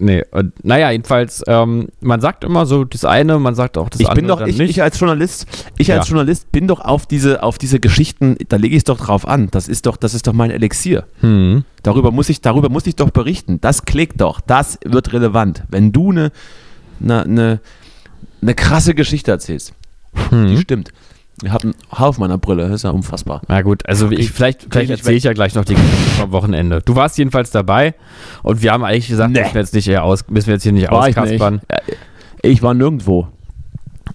Nee. Und, naja, jedenfalls, ähm, man sagt immer so das eine, man sagt auch das ich andere bin doch, ich, nicht. ich als Journalist, ich Ja. als Journalist bin doch auf diese, auf diese Geschichten, da lege ich es doch drauf an. Das ist doch, das ist doch mein Elixier. hm. Darüber muss ich, darüber muss ich doch berichten. Das klickt doch. Das wird relevant. Wenn du eine ne, ne, ne krasse Geschichte erzählst, die Hm. stimmt. Ich habe einen Haufen meiner Brille, das ist ja unfassbar. Na gut, also ich, vielleicht, vielleicht ich erzähle ich ja gleich noch die Geschichte vom Wochenende. Du warst jedenfalls dabei und wir haben eigentlich gesagt, Nee. müssen wir jetzt nicht aus, müssen wir jetzt hier nicht War ich nicht. auskaspern. Äh, Ich war nirgendwo.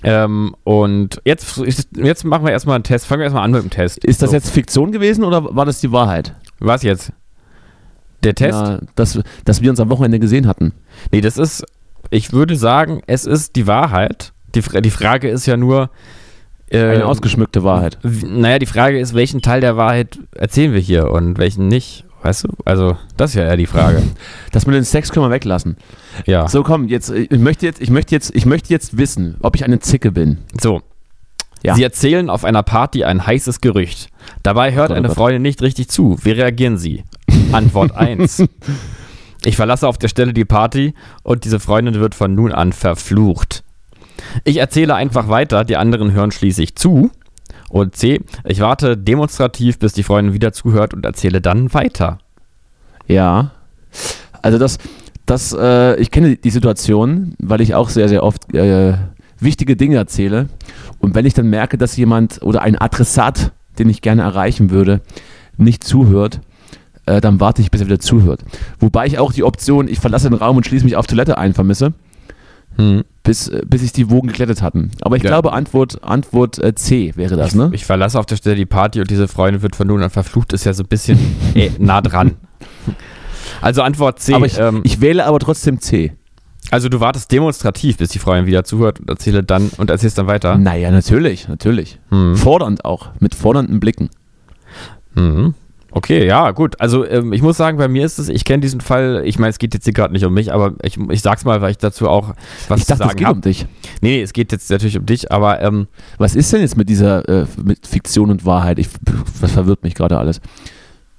Ähm, und jetzt, jetzt machen wir erstmal einen Test. Fangen wir erstmal an mit dem Test. Ist das So. jetzt Fiktion gewesen oder war das die Wahrheit? Was jetzt? Der Test? Ja, dass, dass wir uns am Wochenende gesehen hatten. Nee, das ist, ich würde sagen, es ist die Wahrheit. Die, die Frage ist ja nur, Eine ausgeschmückte Wahrheit. naja, die Frage ist, welchen Teil der Wahrheit erzählen wir hier und welchen nicht? Weißt du? Also, das ist ja eher die Frage. Das mit dem Sex können wir weglassen. Ja. So, komm, jetzt, ich möchte jetzt, ich möchte jetzt, ich möchte jetzt wissen, ob ich eine Zicke bin. So. Ja. Sie erzählen auf einer Party ein heißes Gerücht. Dabei hört Gott, oh eine Gott. Freundin nicht richtig zu. Wie reagieren Sie? Antwort 1. Ich verlasse auf der Stelle die Party und diese Freundin wird von nun an verflucht. Ich erzähle einfach weiter, die anderen hören schließlich zu. Und C. Ich warte demonstrativ, bis die Freundin wieder zuhört und erzähle dann weiter. Ja. Also das, das, äh, ich kenne die Situation, weil ich auch sehr, sehr oft äh, wichtige Dinge erzähle. Und wenn ich dann merke, dass jemand oder ein Adressat, den ich gerne erreichen würde, nicht zuhört, äh, dann warte ich, bis er wieder zuhört. Wobei ich auch die Option, ich verlasse den Raum und schließe mich auf Toilette ein, vermisse, Hm. Bis, äh, bis sich die Wogen geglättet hatten. Aber ich Ja. glaube, Antwort, Antwort äh, C wäre das, ne? Ich verlasse auf der Stelle die Party und diese Freundin wird von nun an verflucht, ist ja so ein bisschen äh, nah dran. Also Antwort C. aber ich, ähm, ich wähle aber trotzdem C. also du wartest demonstrativ, bis die Freundin wieder zuhört und erzähle dann und erzählst dann weiter. Naja, natürlich, natürlich. Hm. Fordernd auch, mit fordernden Blicken. Mhm. Okay, ja, gut. Also ähm, ich muss sagen, bei mir ist es, ich kenne diesen Fall, ich meine, es geht jetzt hier gerade nicht um mich, aber ich, ich sag's mal, weil ich dazu auch was ich dachte, zu es sagen geht habe. um dich. Nee, nee, es geht jetzt natürlich um dich, aber ähm, Was ist denn jetzt mit dieser äh, mit Fiktion und Wahrheit? Ich, das verwirrt mich gerade alles.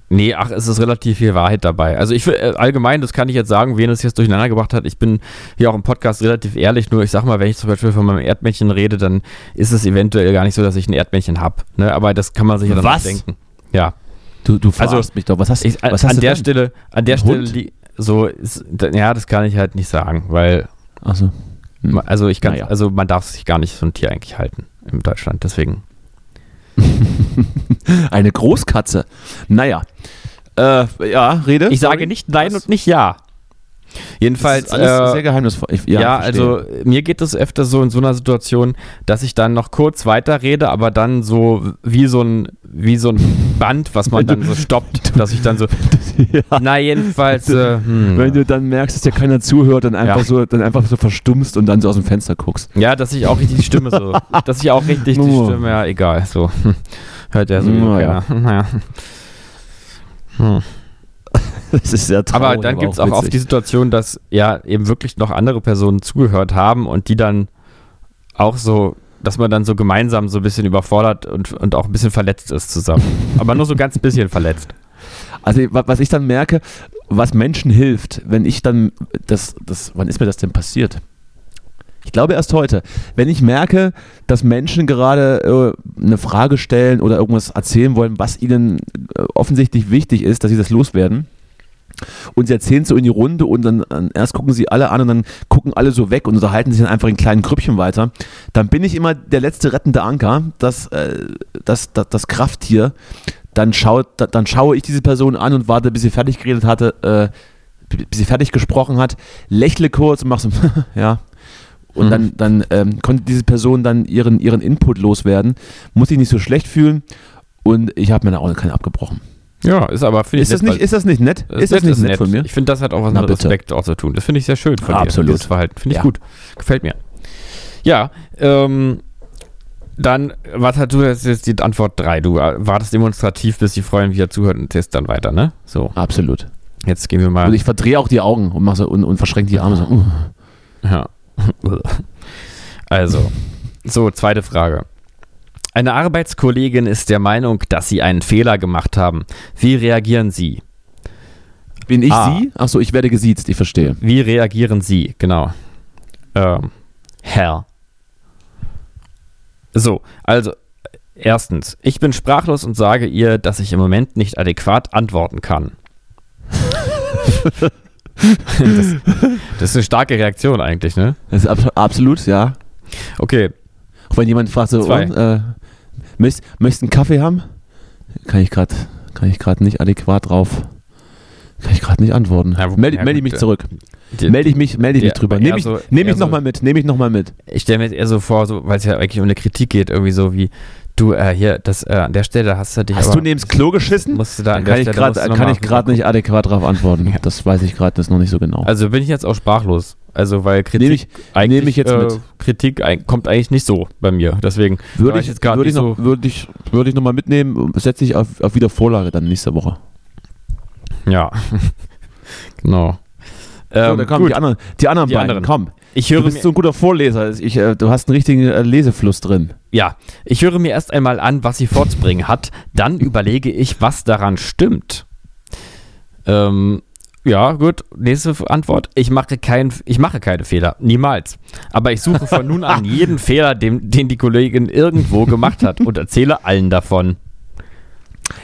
nee, ach, es ist relativ viel Wahrheit dabei. Also ich will äh, allgemein, das kann ich jetzt sagen, wen es jetzt durcheinander gebracht hat, ich bin hier auch im Podcast relativ ehrlich, nur ich sag mal, wenn ich zum Beispiel von meinem Erdmännchen rede, dann ist es eventuell gar nicht so, dass ich ein Erdmännchen hab. Ne? Aber das kann man sich ja dann Was? auch denken. Ja. Du, du Also, verarschst mich doch. Was hast, Ich, was hast an du der denn? Stelle, an der Ein Stelle, li- so ist, ja, das kann ich halt nicht sagen, weil, Achso. Hm. also ich kann, Naja. also man darf sich gar nicht so ein Tier eigentlich halten in Deutschland, deswegen. Eine Großkatze. Naja. Äh, ja, Rede. Ich sage nicht nein Was? und nicht ja. Jedenfalls, alles äh, sehr geheimnisvoll. Ich, ja, ja, also mir geht es öfter so in so einer Situation, dass ich dann noch kurz weiterrede, aber dann so wie so ein, wie so ein Band, was man dann so stoppt, dass ich dann so, ja. na jedenfalls, äh, hm. Wenn du dann merkst, dass dir keiner zuhört, dann einfach Ja. so, dann einfach so verstummst und dann so aus dem Fenster guckst. Ja, dass ich auch richtig die Stimme so, dass ich auch richtig die Oh. Stimme, ja, egal, so. Hört ja so Naja. keiner. Naja. Hm. Das ist sehr traurig. Aber dann gibt es auch oft die. Situation, dass ja eben wirklich noch andere Personen zugehört haben und die dann auch so, dass man dann so gemeinsam so ein bisschen überfordert und, und auch ein bisschen verletzt ist zusammen. Aber nur so ganz bisschen verletzt. Also wa- was ich dann merke, was Menschen hilft, wenn ich dann das, das, wann ist mir das denn passiert? Ich glaube erst heute. Wenn ich merke, dass Menschen gerade äh, eine Frage stellen oder irgendwas erzählen wollen, was ihnen äh, offensichtlich wichtig ist, dass sie das loswerden. Und sie erzählen so in die Runde und dann äh, erst gucken sie alle an und dann gucken alle so weg und unterhalten sich dann einfach in kleinen Grüppchen weiter. Dann bin ich immer der letzte rettende Anker, das, äh, das, das, das Krafttier, dann, schaut, da- dann schaue ich diese Person an und warte, bis sie fertig geredet hatte, äh, bis sie fertig gesprochen hat, lächle kurz und mach so, ja. Und Mhm. dann, dann ähm, konnte diese Person dann ihren, ihren Input loswerden, muss sich nicht so schlecht fühlen und ich habe mir da auch keine abgebrochen. Ja, ist aber, finde ich, Ist das, nett, nicht, ist das nicht nett? weil- Ist das nicht nett, von mir? Ich finde, das hat auch was Na, mit bitte. Respekt auch zu tun. Das finde ich sehr schön von dir. Absolut. Verhalten. Finde ich Ja. gut. Gefällt mir. Ja, ähm, dann, was hast du jetzt, die Antwort 3? Du wartest demonstrativ, bis die Freundin wieder zuhört und test dann weiter, ne? So, Absolut. jetzt gehen wir mal. Und ich verdrehe auch die Augen und, so, und, und verschränke die Arme so. uh. Ja. Also, so, zweite Frage. Eine Arbeitskollegin ist der Meinung, dass Sie einen Fehler gemacht haben. Wie reagieren Sie? Bin ich Ah. sie? Achso, ich werde gesiezt, ich verstehe. Wie reagieren Sie? Genau. Ähm, Herr. So, also, erstens, ich bin sprachlos und sage ihr, dass ich im Moment nicht adäquat antworten kann. das, das ist eine starke Reaktion eigentlich, ne? Das ist abs absolut, ja. Okay, Auch wenn jemand fragt so, Zwei. oh, äh, möchtest, du einen Kaffee haben? Kann ich gerade kann ich gerade nicht adäquat drauf. Kann ich gerade nicht antworten. Ja, melde ja, melde ich mich äh, zurück. Melde ich mich, melde ich Ja, mich drüber. Nehme ich, so- nehm ich so- nochmal mit, nehme ich nochmal mit. Ich stelle mir jetzt eher so vor, so, weil es ja eigentlich um eine Kritik geht, irgendwie so wie, du, äh, hier, das, äh, an der Stelle hast du dich Hast du neben's Klo geschissen? musst du da Dann an kann ich du kann ich gerade nicht adäquat darauf antworten. Das weiß ich gerade, das noch nicht so genau. Also bin ich jetzt auch sprachlos. Also weil Kritik Nehme ich- eigentlich nehme ich jetzt äh, mit. Kritik ein, kommt eigentlich nicht so bei mir. Deswegen würde ich, jetzt gerade würde ich, nicht noch, so. würde ich, würde ich nochmal mitnehmen, setze ich auf, auf wieder Vorlage dann nächste Woche. Ja, genau. So, Ähm, da kommen gut. die anderen, die anderen Die beiden, anderen. komm. Ich Du höre bist mir, so ein guter Vorleser. Ich, äh, du hast einen richtigen äh, Lesefluss drin. ja, ich höre mir erst einmal an, was sie vorzubringen hat. Dann überlege ich, was daran stimmt. Ähm, ja, gut. Nächste Antwort. Ich mache, kein, ich mache keine Fehler. Niemals. Aber ich suche von nun an jeden Fehler, den, den die Kollegin irgendwo gemacht hat und erzähle allen davon.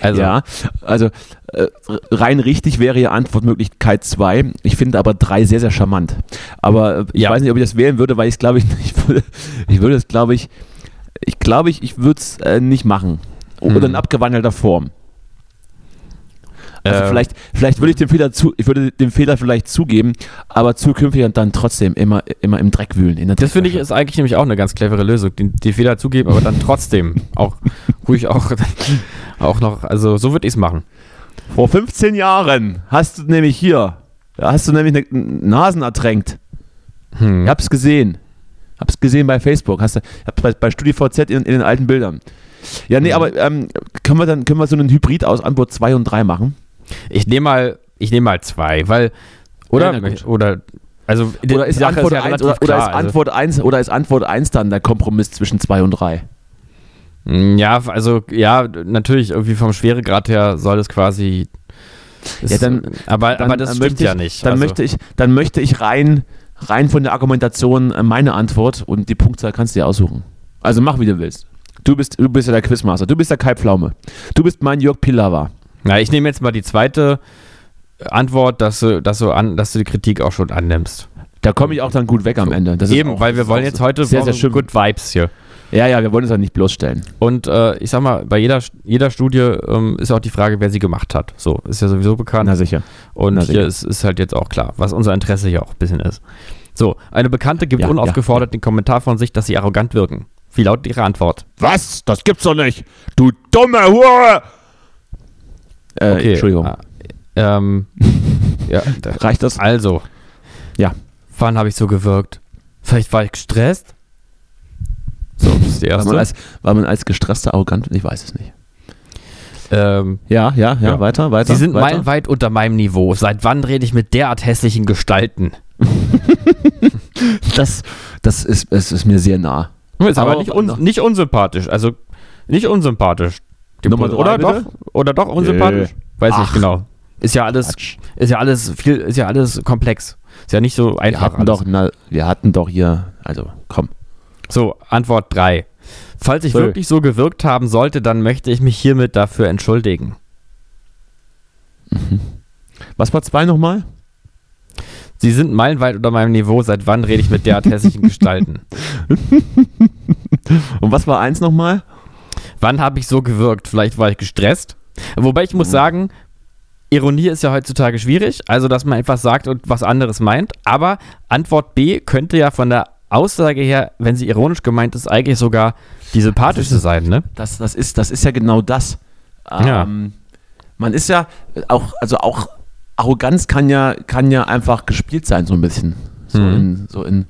Also, ja, also äh, rein richtig wäre ja Antwortmöglichkeit 2. Ich finde aber 3 sehr, sehr charmant. Aber äh, ich Ja. weiß nicht, ob ich das wählen würde, weil ich es glaube ich nicht würde. Ich würde es, glaube ich, ich glaube ich, ich würde es äh, nicht machen. Oder Hm. in abgewandelter Form. Also Ähm. vielleicht, vielleicht würde ich den Fehler zu, ich würde den Fehler vielleicht zugeben, aber zukünftig dann trotzdem immer, immer im Dreck wühlen. Das finde ich ist eigentlich nämlich auch eine ganz clevere Lösung, die, die Fehler zugeben, aber dann trotzdem auch ruhig auch, auch noch, also so würde ich es machen. Vor 15 Jahren hast du nämlich hier, da hast du nämlich eine Nasen ertränkt. Hm. Ich hab's gesehen. Hab's gesehen bei Facebook. Hast du, ich hab's bei, bei StudiVZ in, in den alten Bildern. Ja, nee, Mhm. aber ähm, können wir dann können wir so einen Hybrid aus Antwort 2 und 3 machen? Ich nehme mal, ich nehme mal zwei, weil, oder, Ja, oder, also, Oder ist, Antwort ja 1, relativ oder, oder, ist Antwort 1, oder ist Antwort 1 dann der Kompromiss zwischen 2 und 3? Mm, Ja, also, ja, natürlich, irgendwie vom Schweregrad her soll es quasi, Ja, ist- dann- aber, Dann, aber das stimmt möchte ich, ja nicht. Dann, also, möchte ich, dann möchte ich rein, rein von der Argumentation äh, meine Antwort und die Punktzahl kannst du dir aussuchen. Also mach, wie du willst. Du bist, du bist ja der Quizmaster. Du bist der Kai Pflaume. Du bist mein Jörg Pilawa. Na, ich nehme jetzt mal die zweite Antwort, dass du, dass du, an, dass du die Kritik auch schon annimmst. Da komme ich auch dann gut weg am Ende. Das Eben, weil wir wollen jetzt heute sehr, sehr schön. Good Vibes hier. Ja, ja, wir wollen es ja nicht bloßstellen. Und äh, ich sag mal, bei jeder, jeder Studie ähm, ist auch die Frage, wer sie gemacht hat. So, ist ja sowieso bekannt. Na sicher. Und na hier sicher. ist, ist halt jetzt auch klar, was unser Interesse hier auch ein bisschen ist. So, eine Bekannte gibt Ja, unaufgefordert den Kommentar von sich, dass sie arrogant wirken. Wie lautet ihre Antwort? Was? Das gibt's doch nicht. Du dumme Hure! Äh, Entschuldigung. Ah, ähm, ja, da, Reicht das? also. Ja. Wann habe ich so gewirkt? Vielleicht war ich gestresst? So, das ist die War erste. man, als, war man als gestresster arrogant? Ich weiß es nicht. Ähm, Ja, ja, ja, Ja. weiter, weiter. Sie sind weiter. meilenweit unter meinem Niveau. Seit wann rede ich mit derart hässlichen Gestalten? Das, das ist, es ist mir sehr nah. Ist aber, Aber nicht, un nicht unsympathisch. Also nicht unsympathisch. Nummer drei, oder bitte? doch? Oder doch unsympathisch? Weiß Ach. nicht genau. Ist ja alles, Quatsch. ist ja alles viel, ist ja alles komplex. Ist ja nicht so Wir einfach. hatten, alles. doch, na, wir hatten doch hier, also komm. So, Antwort 3. Falls ich So. wirklich so gewirkt haben sollte, dann möchte ich mich hiermit dafür entschuldigen. Was war zwei nochmal? Sie sind meilenweit unter meinem Niveau. Seit wann rede ich mit derart hässlichen Gestalten? Und was war eins nochmal? Wann habe ich so gewirkt? Vielleicht war ich gestresst. Wobei ich muss sagen, Ironie ist ja heutzutage schwierig, also dass man etwas sagt und was anderes meint. Aber Antwort B könnte ja von der Aussage her, wenn sie ironisch gemeint ist, eigentlich sogar die sympathischste sein, ne? Das, das, ist, das ist ja genau das. Ja. Ähm, man ist ja auch, also auch Arroganz kann ja, kann ja einfach gespielt sein, so ein bisschen. So, Mhm. in, so, in,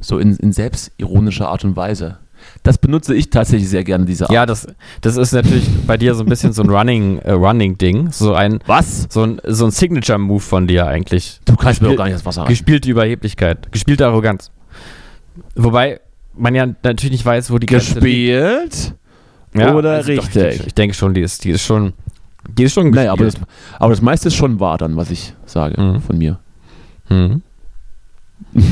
so in, in selbstironischer Art und Weise. Das benutze ich tatsächlich sehr gerne, diese Art. Ja, das, das ist natürlich bei dir so ein bisschen so ein Running, äh, Running-Ding. So ein, Was? so ein, so ein Signature-Move von dir eigentlich. Du kannst mir doch gar nicht das Wasser rein. Gespielte Überheblichkeit, gespielte Arroganz. Wobei man ja natürlich nicht weiß, wo die Grenze liegt. Gespielt? Ja, oder also doch, richtig? ich, denke, ich denke schon, die ist, die ist schon, die ist schon Naja, aber das, gespielt. aber das meiste ist schon wahr dann, was ich sage Mhm. von mir. Mhm.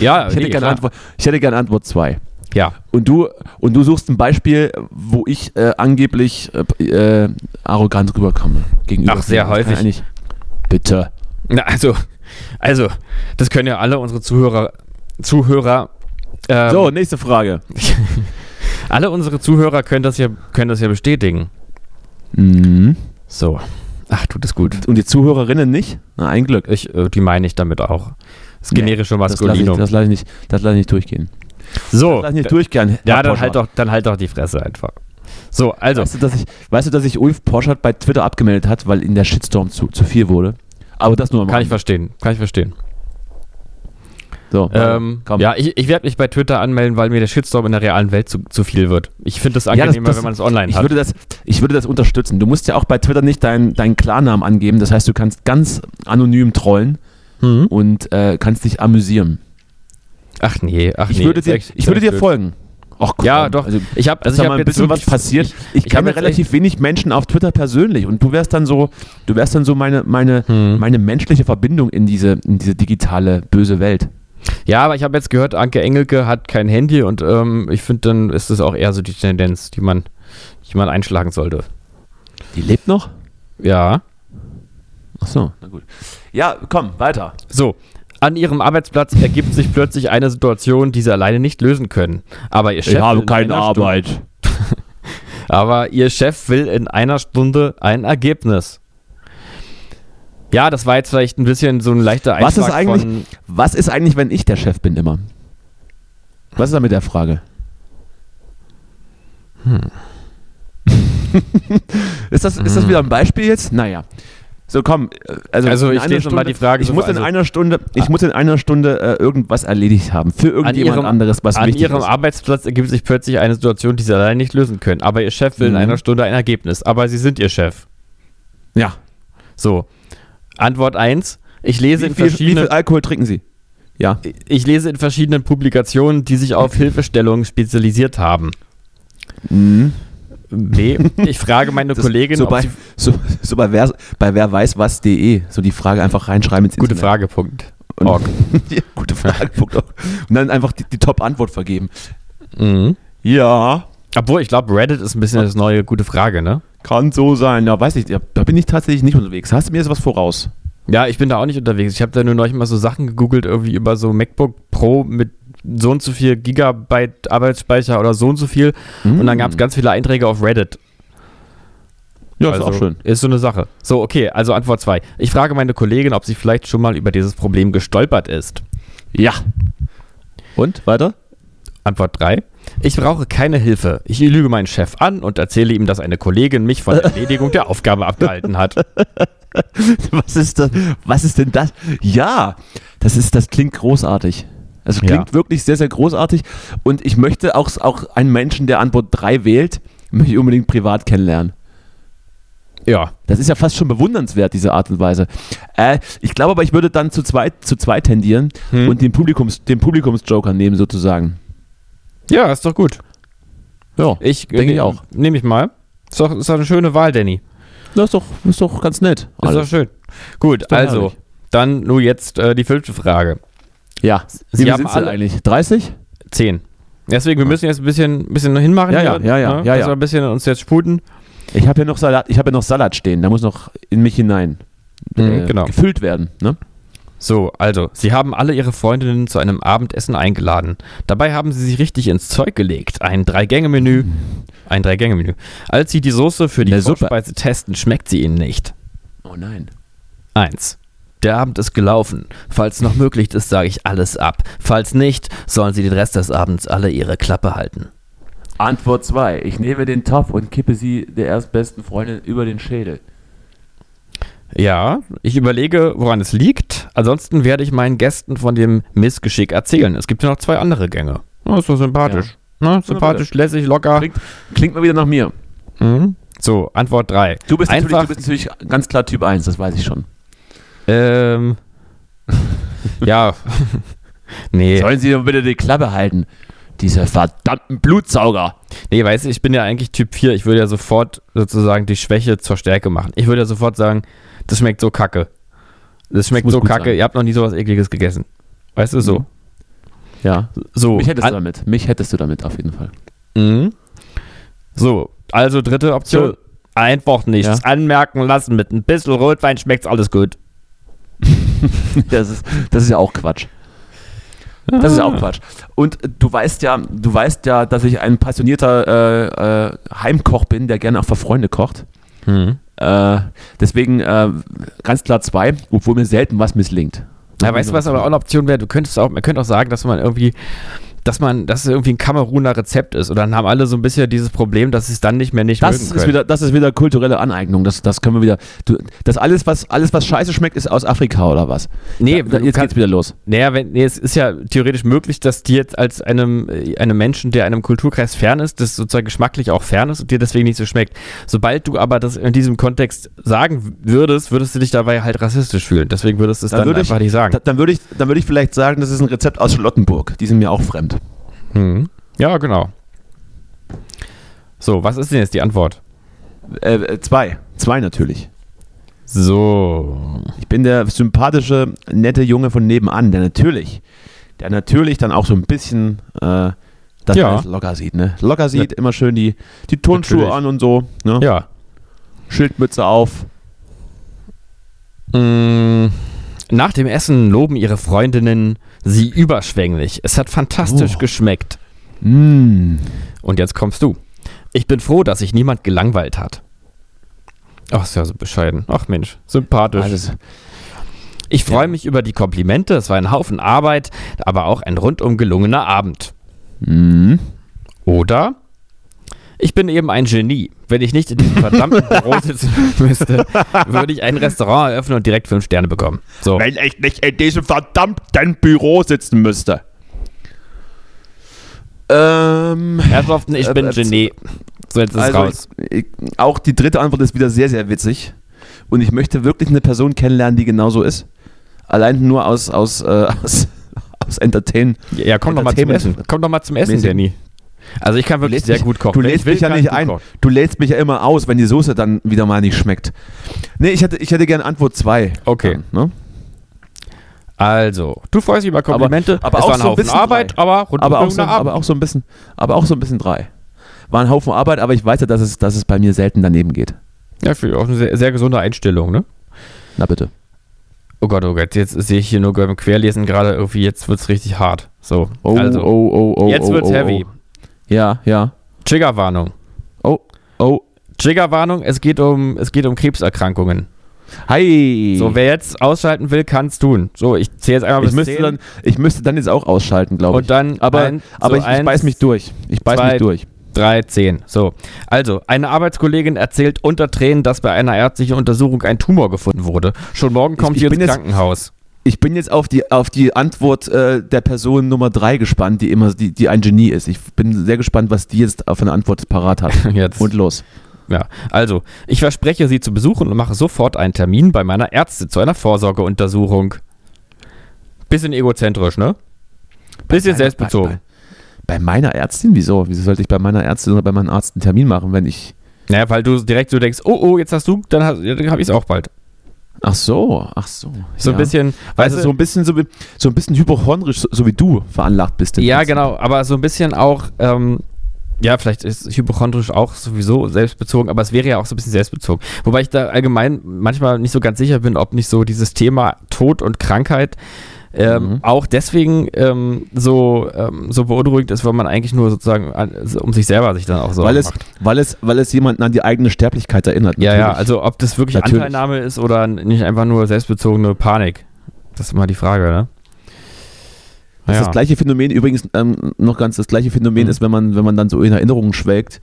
ja, Ich hätte nee, gerne. Antwort, ich hätte gerne Antwort 2. Ja, Und du, und du suchst ein Beispiel, wo ich äh, angeblich äh, äh, arrogant rüberkomme. Gegenüber Ach, sehr häufig. Bitte. Na, also, also, das können ja alle unsere Zuhörer, Zuhörer, ähm, So, nächste Frage. alle unsere Zuhörer können das ja, können das ja bestätigen. Mhm. So. Ach, tut es gut. Und die Zuhörerinnen nicht? Na, ein Glück. Ich, äh, die meine ich damit auch. Das Nee, generische Das lasse ich, Maskulinum. das lasse ich, nicht- das lasse ich nicht durchgehen. so. Das lasse ich nicht durchgehen. ja, dann halt, doch, dann halt doch die Fresse einfach. So, also. Weißt du, dass ich, weißt du, dass sich Ulf Poschardt bei Twitter abgemeldet hat, weil in der Shitstorm zu, zu viel wurde? Aber das nur am Kann ich verstehen. Kann ich verstehen. So, Ähm, ja, ich, ich werde mich bei Twitter anmelden, weil mir der Shitstorm in der realen Welt zu, zu viel wird. Ich finde Ja, angenehmer, das- das- wenn man es online ich hat. würde, das, ich würde das unterstützen. Du musst ja auch bei Twitter nicht deinen deinen Klarnamen angeben. Das heißt, du kannst ganz anonym trollen Mhm. und äh, kannst dich amüsieren. Ach nee, ach Ich nee. würde dir, echt- ich würde echt dir blöd. folgen. Ach, komm. Ja, doch. Also, Ich habe also ich hab ein bisschen was passiert. Ich, Ich, ich kenne relativ wenig Menschen auf Twitter persönlich und du wärst dann so, du wärst dann so meine, meine, Hm. meine menschliche Verbindung in diese, in diese digitale böse Welt. Ja, aber ich habe jetzt gehört, Anke Engelke hat kein Handy und ähm, ich finde, dann ist das auch eher so die Tendenz, die man, die man einschlagen sollte. Die lebt noch? Ja. Ach so, na gut. Ja, komm, weiter. So. An ihrem Arbeitsplatz ergibt sich plötzlich eine Situation, die sie alleine nicht lösen können. Aber ihr Chef will in einer Stunde, aber ihr Chef will in einer Stunde ein Ergebnis. Ja, das war jetzt vielleicht ein bisschen so ein leichter Was ist Einschlag eigentlich- von, Was ist eigentlich, wenn ich der Chef bin immer? Was ist da mit der Frage? ist, das, ist das wieder ein Beispiel jetzt? Naja. So komm, äh, also, Also in ich einer stell schon mal die Frage Ich so, muss in also- einer Stunde, ich muss in einer Stunde äh, irgendwas erledigt haben für irgendjemand ihrem- anderes, was An wichtig ihrem ist. Arbeitsplatz ergibt sich plötzlich eine Situation, die sie allein nicht lösen können. Aber ihr Chef will in Mhm. einer Stunde ein Ergebnis. Aber sie sind ihr Chef. Ja. So. Antwort 1. Ich lese, in viel, wie verschiedenen, viel Alkohol trinken Sie? Ja. ich lese in verschiedenen Publikationen, die sich auf Hilfestellungen spezialisiert haben. Mhm. B. Ich frage meine Das- Kollegin, so bei, so, so bei, wer, bei wer weiß was.de, so die Frage einfach reinschreiben ins Gute Internet. Frage, Punkt. Und, Org. ja, gute Frage. Punkt. Und dann einfach die, die Top-Antwort vergeben. Mhm. Ja, Obwohl, ich glaube, Reddit ist ein bisschen das neue gute Frage, ne? kann so sein. Ja, weiß ich, da bin ich tatsächlich nicht unterwegs. Hast du mir jetzt was voraus? Ja, ich bin da auch nicht unterwegs. Ich habe da nur neulich mal so Sachen gegoogelt, irgendwie über so MacBook Pro mit so und so viel Gigabyte Arbeitsspeicher oder so und so viel. Und dann gab es ganz viele Einträge auf Reddit. Ja, also, ist auch schön. Ist so eine Sache. So, okay, also Antwort 2. Ich frage meine Kollegin, ob sie vielleicht schon mal über dieses Problem gestolpert ist. Ja. Und, weiter? Antwort 3. Ich brauche keine Hilfe. Ich lüge meinen Chef an und erzähle ihm, dass eine Kollegin mich von der Erledigung der Aufgabe abgehalten hat. Was ist das? Was ist denn das? Ja, das ist, das klingt großartig. Also Ja. klingt wirklich sehr, sehr großartig. Und ich möchte auch, auch einen Menschen, der Antwort 3 wählt, möchte ich unbedingt privat kennenlernen. Ja. Das ist ja fast schon bewundernswert, diese Art und Weise. Äh, ich glaube aber, ich würde dann zu zweit, zu zweit tendieren Hm. und den, Publikums, den Publikumsjoker nehmen, sozusagen. Ja, ist doch gut. Ja, Ich denke ich auch. Nehme ich mal. Ist doch, ist doch eine schöne Wahl, Danny. Das ist doch, ist doch ganz nett. Ist doch Alles. schön. Gut, doch also, herrlich. dann nur jetzt äh, die fünfte Frage. Ja, Sie wie haben alle- eigentlich? 30? Zehn. Deswegen, wir müssen jetzt ein bisschen, bisschen hinmachen. Ja, ja, hier, ja, ja, ne? ja, Dass ja. wir ein bisschen uns jetzt sputen. Ich habe ja noch Salat, ich habe ja noch Salat stehen, da muss noch in mich hinein äh, Mhm, genau. gefüllt werden. Ne? So, also, sie haben alle ihre Freundinnen zu einem Abendessen eingeladen. Dabei haben sie sich richtig ins Zeug gelegt. Ein Drei-Gänge-Menü. Ein Drei-Gänge-Menü. Als sie die Soße für die. Vorspeise testen, schmeckt sie ihnen nicht. Oh nein. 1. Der Abend ist gelaufen. Falls noch möglich ist, sage ich alles ab. Falls nicht, sollen sie den Rest des Abends alle ihre Klappe halten. Antwort 2. Ich nehme den Topf und kippe sie der erstbesten Freundin über den Schädel. Ja, ich überlege, woran es liegt. Ansonsten werde ich meinen Gästen von dem Missgeschick erzählen. Es gibt ja noch zwei andere Gänge. Ja, ist so sympathisch. Ne? Sympathisch, lässig, locker. Klingt, klingt mal wieder nach mir. Mhm. So, Antwort 3. Du bist, natürlich, Einfach, du bist natürlich ganz klar Typ 1, das weiß ich schon. ähm, ja, nee, Sollen Sie doch bitte die Klappe halten? Diese verdammten Blutsauger. nee, weißt du, ich bin ja eigentlich Typ 4. Ich würde ja sofort sozusagen die Schwäche zur Stärke machen. Ich würde ja sofort sagen, das schmeckt so kacke. Das schmeckt muss so kacke. sein. Ihr habt noch nie sowas ekliges gegessen. Weißt du, so. Mhm. Ja. So, Mich hättest an- du damit. Mich hättest du damit auf jeden Fall. Mhm. So, also dritte Option. So. Einfach nichts Ja. anmerken lassen. Mit ein bisschen Rotwein schmeckt's alles gut. Das ist, das ist ja auch Quatsch. Das ist ja auch Quatsch. Und du weißt ja, du weißt ja, dass ich ein passionierter äh, äh, Heimkoch bin, der gerne auch für Freunde kocht. Mhm. Äh, deswegen äh, ganz klar zwei, obwohl mir selten was misslingt. Ja, weißt du, was aber auch eine Option wäre? Du könntest auch, man könnte auch sagen, dass man irgendwie, dass man, dass es irgendwie ein Kameruner Rezept ist. Oder dann haben alle so ein bisschen dieses Problem, dass sie es dann nicht mehr nicht Das mögen ist, können. wieder, das ist wieder kulturelle Aneignung. Das, das können wir wieder. Du, das alles, was, alles, was scheiße schmeckt, ist aus Afrika oder was? Nee, da, jetzt kannst- geht's wieder los. Naja, wenn, nee, es ist ja theoretisch möglich, dass dir jetzt als einem, äh, einem Menschen, der einem Kulturkreis fern ist, das sozusagen geschmacklich auch fern ist und dir deswegen nicht so schmeckt. Sobald du aber das in diesem Kontext sagen würdest, würdest du dich dabei halt rassistisch fühlen. Deswegen würdest du es dann, würde einfach ich, nicht sagen. Da, dann würde ich, dann würde ich vielleicht sagen, das ist ein Rezept aus Charlottenburg. Die sind mir auch fremd. Mhm. Ja, genau. So, was ist denn jetzt die Antwort? Äh, äh, zwei. Zwei natürlich. So. Ich bin der sympathische, nette Junge von nebenan, der natürlich, der natürlich dann auch so ein bisschen äh, das Ja. locker sieht, ne? Locker sieht, immer schön die, die Turnschuhe Natürlich. an und so, ne? Ja. Schildmütze auf. Mm, Nach dem Essen loben ihre Freundinnen sie überschwänglich. Es hat fantastisch Oh. geschmeckt. Mm. Und jetzt kommst du. Ich bin froh, dass sich niemand gelangweilt hat. Ach, ist ja so bescheiden. Ach Mensch, sympathisch. Alles. ich freue mich über die Komplimente. Es war ein Haufen Arbeit, aber auch ein rundum gelungener Abend. Mm. Oder? Ich bin eben ein Genie. Wenn ich nicht in diesem verdammten Büro sitzen müsste, würde ich ein Restaurant eröffnen und direkt fünf Sterne bekommen. So. Wenn ich nicht in diesem verdammten Büro sitzen müsste. Ähm, Herrschaften, ich Äh, bin äh, Genie. So, jetzt ist es also raus. ich, auch die dritte Antwort ist wieder sehr, sehr witzig. Und ich möchte wirklich eine Person kennenlernen, die genauso ist. Allein nur aus, aus, äh, aus, aus Entertain. Ja, komm doch mal zum Essen. Komm doch mal zum Essen. Danny. Also ich kann wirklich sehr mich- gut kochen. Du lädst will, mich ja nicht ein. kochen. Du lädst mich ja immer aus, wenn die Soße dann wieder mal nicht schmeckt. Nee, ich hätte, ich hätte gerne Antwort 2. Okay. ne? Also, du freust dich über Komplimente. aber es auch war ein so ein Haufen bisschen Arbeit, drei. aber aber, auch so, aber auch ein bisschen, aber auch so ein bisschen 3. War ein Haufen Arbeit, aber ich weiß ja, dass es, dass es bei mir selten daneben geht. Ja, für auch eine sehr, sehr gesunde Einstellung, ne? Na bitte. Oh Gott, oh Gott, jetzt sehe ich hier nur beim Querlesen gerade irgendwie, jetzt wird's richtig hart. So, Oh, also, oh, oh, oh. jetzt oh, wird's oh, heavy. Oh. Ja, ja. Triggerwarnung. Oh, oh. Triggerwarnung, es geht um, es geht um Krebserkrankungen. Hi. So, wer jetzt ausschalten will, kann's tun. So, ich zähle jetzt einmal ich bis müsste, 10 dann, ich müsste dann jetzt auch ausschalten, glaube ich. und dann aber ein, aber so ich, ich eins, beiß mich durch. Ich beiß zwei, mich durch. 3, 10. So. Also, eine Arbeitskollegin erzählt unter Tränen, dass bei einer ärztlichen Untersuchung ein Tumor gefunden wurde. Schon morgen kommt ich sie ins Krankenhaus. Ich bin jetzt auf die, auf die Antwort äh, der Person Nummer 3 gespannt, die immer die, die ein Genie ist. Ich bin sehr gespannt, was die jetzt auf eine Antwort parat hat. Jetzt. Und los. Ja, also, ich verspreche, Sie zu besuchen und mache sofort einen Termin bei meiner Ärzte zu einer Vorsorgeuntersuchung. Bisschen egozentrisch, ne? Bisschen Bei- selbstbezogen. Bei, bei meiner Ärztin? Wieso? Wieso sollte ich bei meiner Ärztin oder bei meinem Arzt einen Termin machen, wenn ich. Naja, weil du direkt so denkst, oh, oh, jetzt hast du, dann, dann habe ich es auch bald. Ach so, ach so. So ja. ein bisschen, Also weißt so du, ein bisschen so, so ein bisschen hypochondrisch, so, so wie du veranlagt bist. ja, Prinzip. genau, aber so ein bisschen auch, ähm, ja, vielleicht ist hypochondrisch auch sowieso selbstbezogen, aber es wäre ja auch so ein bisschen selbstbezogen. Wobei ich da allgemein manchmal nicht so ganz sicher bin, ob nicht so dieses Thema Tod und Krankheit ähm, Mhm. auch deswegen ähm, so, ähm, so beunruhigend ist, weil man eigentlich nur sozusagen an, um sich selber sich dann auch Sorgen Weil es, macht. weil, es, weil es jemanden an die eigene Sterblichkeit erinnert. Ja, ja, natürlich. also ob das wirklich Natürlich. Anteilnahme ist oder nicht einfach nur selbstbezogene Panik. Das ist immer die Frage, ne? Das ist das gleiche Phänomen übrigens ähm, noch ganz das gleiche Phänomen Mhm. ist, wenn man wenn man dann so in Erinnerungen schwelgt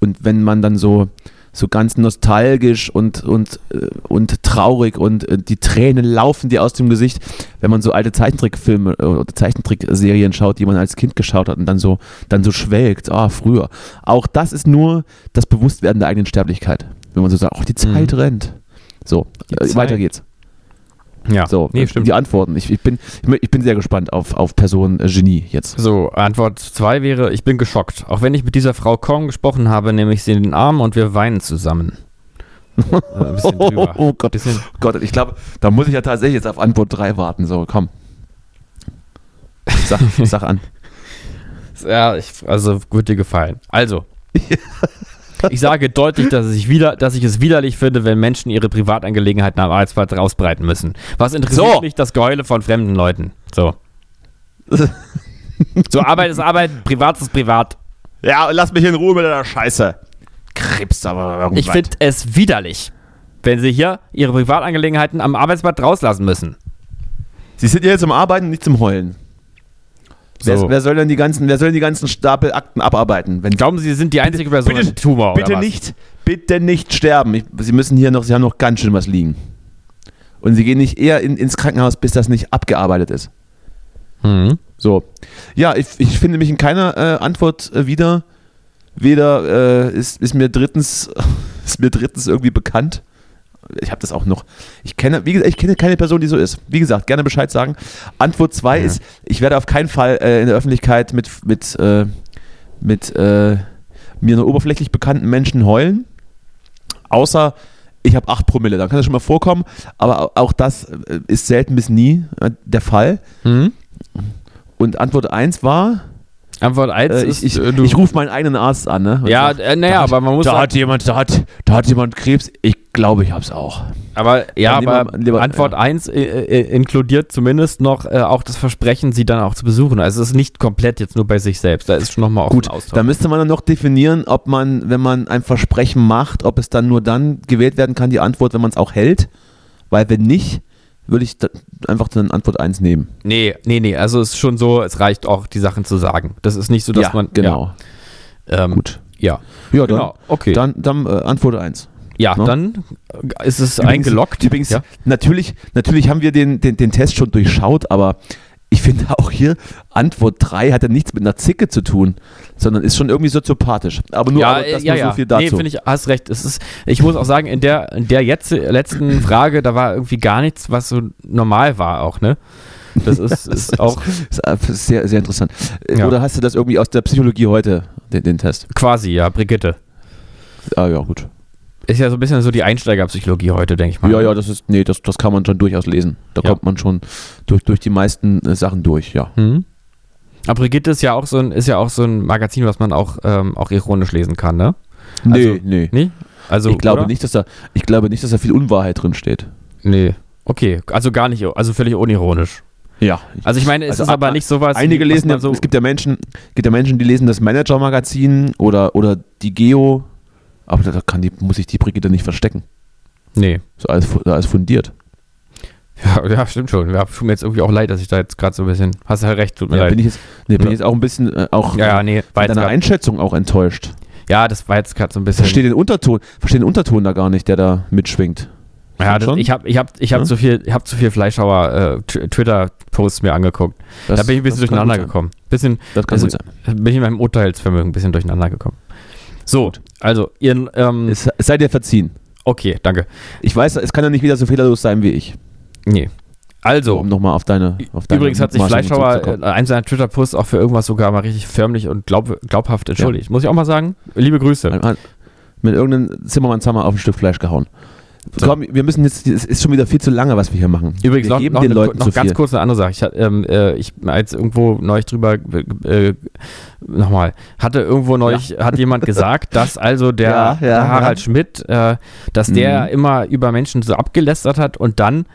und wenn man dann so so ganz nostalgisch und und äh, und traurig und äh, die Tränen laufen dir aus dem Gesicht, wenn man so alte Zeichentrickfilme äh, oder Zeichentrickserien schaut, die man als Kind geschaut hat und dann so dann so schwelgt, ah früher. Auch das ist nur das Bewusstwerden der eigenen Sterblichkeit, wenn man so sagt, ach die Zeit Mhm. rennt. So, Die Zeit. weiter geht's. Ja, So, nee, äh, stimmt. die Antworten. Ich, ich, bin, ich bin- sehr gespannt auf, auf Person äh, Genie jetzt. So, Antwort 2 wäre, ich bin geschockt. Auch wenn ich mit dieser Frau kaum gesprochen habe, nehme ich sie in den Arm und wir weinen zusammen. Äh, ein bisschen drüber. Oh Gott, Bisschen, Gott, ich glaube, da muss ich ja tatsächlich jetzt auf Antwort 3 warten. So, komm. Sag, sag an. ja, ich, also wird dir gefallen. Also, ich sage deutlich, dass ich, wieder, dass ich es widerlich finde, wenn Menschen ihre Privatangelegenheiten am Arbeitsplatz rausbreiten müssen. Was interessiert So. mich das Geheule von fremden Leuten? So. So, Arbeit ist Arbeit, Privat ist Privat. Ja, lass mich in Ruhe mit deiner Scheiße. Krebs aber irgendwas. Ich finde es widerlich, wenn sie hier ihre Privatangelegenheiten am Arbeitsplatz rauslassen müssen. Sie sind ja jetzt zum Arbeiten, nicht zum Heulen. Wer, So. wer, soll denn die ganzen, wer soll denn die ganzen Stapel Akten abarbeiten? Wenn, Glauben Sie, Sie sind die einzige Person bitte- mit Tumor bitte oder was? nicht, bitte nicht sterben. Ich, Sie müssen hier noch, Sie haben noch ganz schön was liegen. Und Sie gehen nicht eher in, ins Krankenhaus, bis das nicht abgearbeitet ist. Mhm. So. Ja, ich, ich finde mich in keiner äh, Antwort äh, wieder. Weder äh, ist, ist mir drittens ist mir drittens irgendwie bekannt. Ich habe das auch noch. Ich kenne, wie gesagt, ich kenne keine Person, die so ist. Wie gesagt, gerne Bescheid sagen. Antwort 2 Ja. ist, ich werde auf keinen Fall äh, in der Öffentlichkeit mit, mit, äh, mit äh, mir nur oberflächlich bekannten Menschen heulen. Außer ich habe 8 Promille. Dann kann das schon mal vorkommen. Aber au- auch das äh, ist selten bis nie äh, der Fall. Mhm. Und Antwort 1 war, Antwort 1 äh, ist, ich, ich, äh, du, ich rufe meinen eigenen Arzt an, ne? Ja, äh, naja, aber man muss Da sagen- hat jemand, da hat, da hat jemand Krebs. Ich glaube, ich hab's auch. aber ja, lieber- aber lieber- Antwort ja. 1 äh, äh, inkludiert zumindest noch äh, auch das Versprechen, sie dann auch zu besuchen. Also es ist nicht komplett jetzt nur bei sich selbst. Da ist schon nochmal auch Gut, Austausch. da müsste man dann noch definieren, ob man, wenn man ein Versprechen macht, ob es dann nur dann gewählt werden kann, die Antwort, wenn man es auch hält. Weil wenn nicht, würde ich da einfach dann Antwort 1 nehmen. Nee, nee, nee. Also es ist schon so, es reicht auch, die Sachen zu sagen. Das ist nicht so, dass ja, man. genau. Ja, ähm, Gut. Ja, Ja, dann, genau. Okay. dann, dann äh, Antwort 1. ja, ne? dann ist es Übrigens- eingeloggt. Übrigens, ja. natürlich, natürlich haben wir den, den, den Test schon durchschaut, aber ich finde auch hier, Antwort 3 hat ja nichts mit einer Zicke zu tun, sondern ist schon irgendwie soziopathisch. Aber nur, ja, aber äh, das ja, nur ja. so viel dazu. Nee, finde ich, hast recht. Es ist, ich muss auch sagen, in der, in der jetzt, letzten Frage, da war irgendwie gar nichts, was so normal war auch, ne? Das ist, ist auch ist einfach sehr, sehr interessant. Äh, Ja. Oder hast du das irgendwie aus der Psychologie heute, den, den Test? quasi, ja, Brigitte. Ah ja, gut. Ist ja so ein bisschen so die Einsteigerpsychologie heute, denke ich mal. Ja, ja, das ist, nee, das, das kann man schon durchaus lesen. Da Ja. kommt man schon durch, durch die meisten äh, Sachen durch, ja. Mhm. Aber Brigitte ist ja auch so ein, ist ja auch so ein Magazin, was man auch, ähm, auch ironisch lesen kann, ne? Nee, Also- nee. Nee? Also, ich glaube oder? nicht, dass da, ich glaube nicht, dass da viel Unwahrheit drin steht. Nee. Okay, also gar nicht, also völlig unironisch. Ja. Also ich meine, es Also ist aber nicht sowas. Einige was lesen, so, es gibt ja Menschen, gibt ja Menschen, die lesen das Manager-Magazin oder, oder die Geo, aber da kann die, muss ich die Brigitte nicht verstecken. Nee. So alles, alles fundiert. Ja, ja, stimmt schon. Ja, tut mir jetzt irgendwie auch leid, dass ich da jetzt gerade so ein bisschen. Hast du halt recht, tut mir Ja, leid. bin ich jetzt, nee, bin ich jetzt auch ein bisschen äh, auch ja, ja, nee, war deiner Einschätzung auch enttäuscht. ja, das war jetzt gerade so ein bisschen. Verstehe den Unterton, verstehe den Unterton da gar nicht, der da mitschwingt. ja, das, schon? ich habe ich hab, ich hab Ja? zu viel, ich hab zu viel Fleischhauer äh, Tw- Twitter-Posts mir angeguckt. Das- da bin ich ein bisschen durcheinander gekommen. Bisschen, Das kann also, gut sein. bin ich in meinem Urteilsvermögen ein bisschen durcheinander gekommen. So, Also, ihr, ähm, Es, es sei dir verziehen. okay, danke. Ich weiß, es kann ja nicht wieder so fehlerlos sein wie ich. Nee. Also, Um nochmal auf deine, auf deine Übrigens hat sich Fleischhauer äh, einen seiner Twitter-Posts auch für irgendwas sogar mal richtig förmlich und glaub, glaubhaft entschuldigt. Muss ich auch mal sagen. Liebe Grüße. Hat mit irgendeinem Zimmermann-Zammer auf ein Stück Fleisch gehauen. So. Komm, wir müssen jetzt, es ist schon wieder viel zu lange, was wir hier machen. Übrigens wir noch, geben noch, den Leuten noch zu ganz viel. kurz eine andere Sache. Ich, ähm, äh, ich als irgendwo neulich drüber, äh, nochmal, hatte irgendwo neulich, hat jemand gesagt, dass also der, Ja, ja, der Harald ja. Schmidt, äh, dass der Mhm. immer über Menschen so abgelästert hat und dann,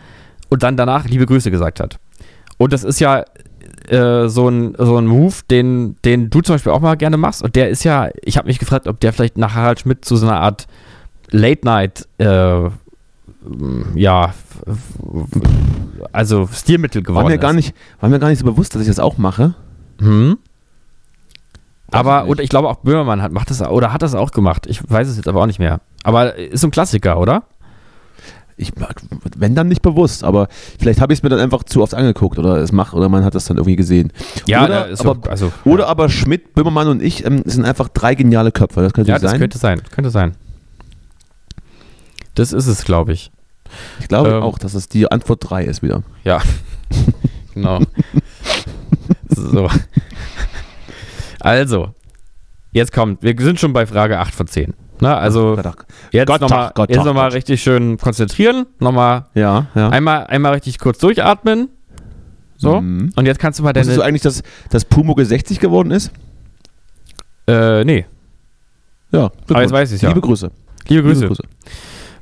und dann danach liebe Grüße gesagt hat. Und das ist ja äh, so ein, so ein Move, den, den du zum Beispiel auch mal gerne machst. Und der ist ja, ich habe mich gefragt, ob der vielleicht nach Harald Schmidt zu so einer Art Late-Night, äh, ja, also Stilmittel geworden War mir, ist. gar nicht, war mir gar nicht so bewusst, dass ich das auch mache. Hm? Aber, und ich glaube auch Böhmermann hat, macht das, oder hat das auch gemacht. Ich weiß es jetzt aber auch nicht mehr. Aber ist so ein Klassiker, oder? Ich, wenn dann nicht bewusst, aber vielleicht habe ich es mir dann einfach zu oft angeguckt oder es macht oder man hat das dann irgendwie gesehen. Ja, oder, ist aber, so, also, oder aber Schmidt, Böhmermann und ich ähm, sind einfach drei geniale Köpfe. Das könnte ja, das sein. könnte sein, könnte sein. Das ist es, glaube ich. ich glaube ähm, auch, dass es die Antwort 3 ist wieder. Ja, genau. so. Also, jetzt kommt, wir sind schon bei Frage 8 von 10. Na, also, Gott, jetzt nochmal jetzt noch mal richtig schön konzentrieren. Nochmal ja, ja. einmal, einmal richtig kurz durchatmen. So. Mhm. Und jetzt kannst du mal deine. Wusstest du eigentlich, dass, dass Pumuckl 60 geworden ist? äh, nee. Ja, Aber jetzt weiß ich's ja. Liebe Grüße. Liebe Grüße. Liebe Grüße.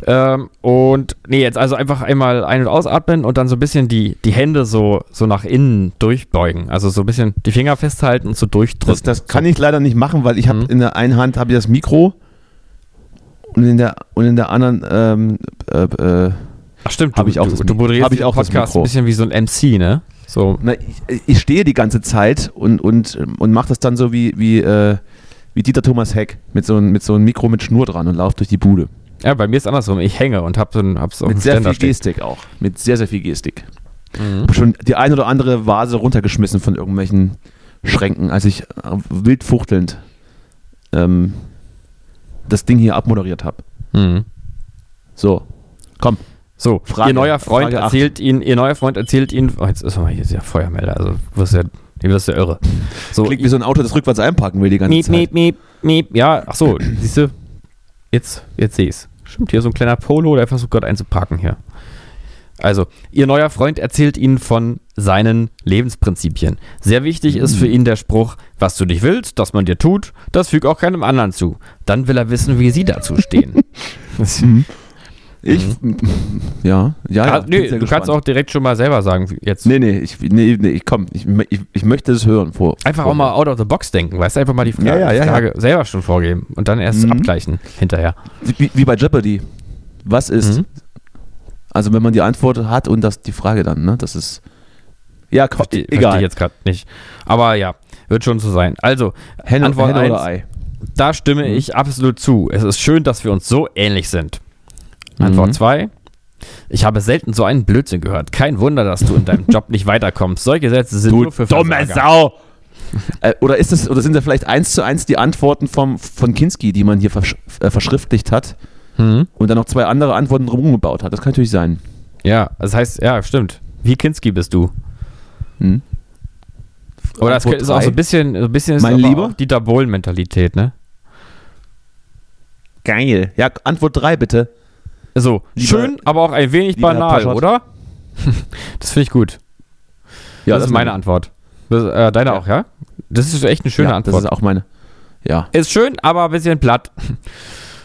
Ähm, und nee, jetzt also einfach einmal ein- und ausatmen und dann so ein bisschen die, die Hände so, so nach innen durchbeugen. Also so ein bisschen die Finger festhalten und so durchdrücken. Das, das kann ich leider nicht machen, weil ich habe Mhm. in der einen Hand habe ich das Mikro und in der und in der anderen ähm, äh, äh, Ach stimmt, hab du, ich auch du, das du moderierst ich auch das Podcast ein bisschen wie so ein MC, ne? So. na, ich, ich stehe die ganze Zeit und und und mache das dann so wie wie äh, wie Dieter Thomas Heck mit so einem mit so einem Mikro mit Schnur dran und laufe durch die Bude. Ja, bei mir ist andersrum. Ich hänge und hab so ein, hab's mit sehr Ständer viel stehen. Gestik auch. Mit sehr sehr viel Gestik. Mhm. Hab schon die ein oder andere Vase runtergeschmissen von irgendwelchen Schränken, als ich äh, wild fuchtelnd ähm, das Ding hier abmoderiert habe. Mhm. So, komm. So, Frage- ihr neuer Freund Frage erzählt ihn, ihr neuer Freund erzählt ihn, oh, jetzt ist mal hier der Feuermelder, also du wirst ja, du wirst ja irre. So, Klingt wie so ein Auto, das rückwärts einparken will die ganze Miep, Zeit. miep, miep, miep. Ja, ach so, siehst du? Jetzt, jetzt sehe ich's. Stimmt, hier so ein kleiner Polo, der versucht gerade einzuparken hier. Also, ihr neuer Freund erzählt Ihnen von seinen Lebensprinzipien. Sehr wichtig ist für ihn der Spruch, was du nicht willst, dass man dir tut, das füg auch keinem anderen zu. Dann will er wissen, wie Sie dazu stehen. Das- Ich, ja, ja, ja. ah, bin nee, du gespannt. kannst auch direkt schon mal selber sagen, jetzt. Nee, nee, ich, nee, nee, ich komm, ich, ich, ich möchte es hören vor. Einfach vor, auch mal out of the box denken, weißt du, einfach mal die Frage, Ja, ja, ja, ja. Frage selber schon vorgeben und dann erst Mhm. abgleichen hinterher. Wie, wie bei Jeopardy. Was ist? Mhm. Also, wenn man die Antwort hat und das die Frage dann, ne? Das ist. Ja, Verstehe versteh egal. ich jetzt gerade nicht. Aber ja, wird schon so sein. Also, Henne, Antwort Henne oder eins. Ei? da stimme Mhm. ich absolut zu. Es ist schön, dass wir uns so ähnlich sind. Antwort Mhm. 2. Ich habe selten so einen Blödsinn gehört. Kein Wunder, dass du in deinem Job nicht weiterkommst. Solche Sätze sind nur für Versager. Sau! äh, oder ist das, oder sind da vielleicht eins zu eins die Antworten vom, von Kinski, die man hier versch äh, verschriftlicht hat Mhm. und dann noch zwei andere Antworten drumherum gebaut hat? Das kann natürlich sein. Ja, das heißt, ja, stimmt. Wie Kinski bist du? Hm? Oder es Antwort ist auch so ein bisschen, so ein bisschen Mein Lieber? Dieter Bohlen-Mentalität, ne? Geil. Ja, Antwort 3 bitte. So, Lieber- schön, aber auch ein wenig banal, oder? das finde ich gut. Ja, das, ist meine Antwort. Das, äh, deine Ja. auch, ja? Das ist echt eine schöne ja, Antwort. Das ist auch meine. Ja. Ist schön, aber ein bisschen platt.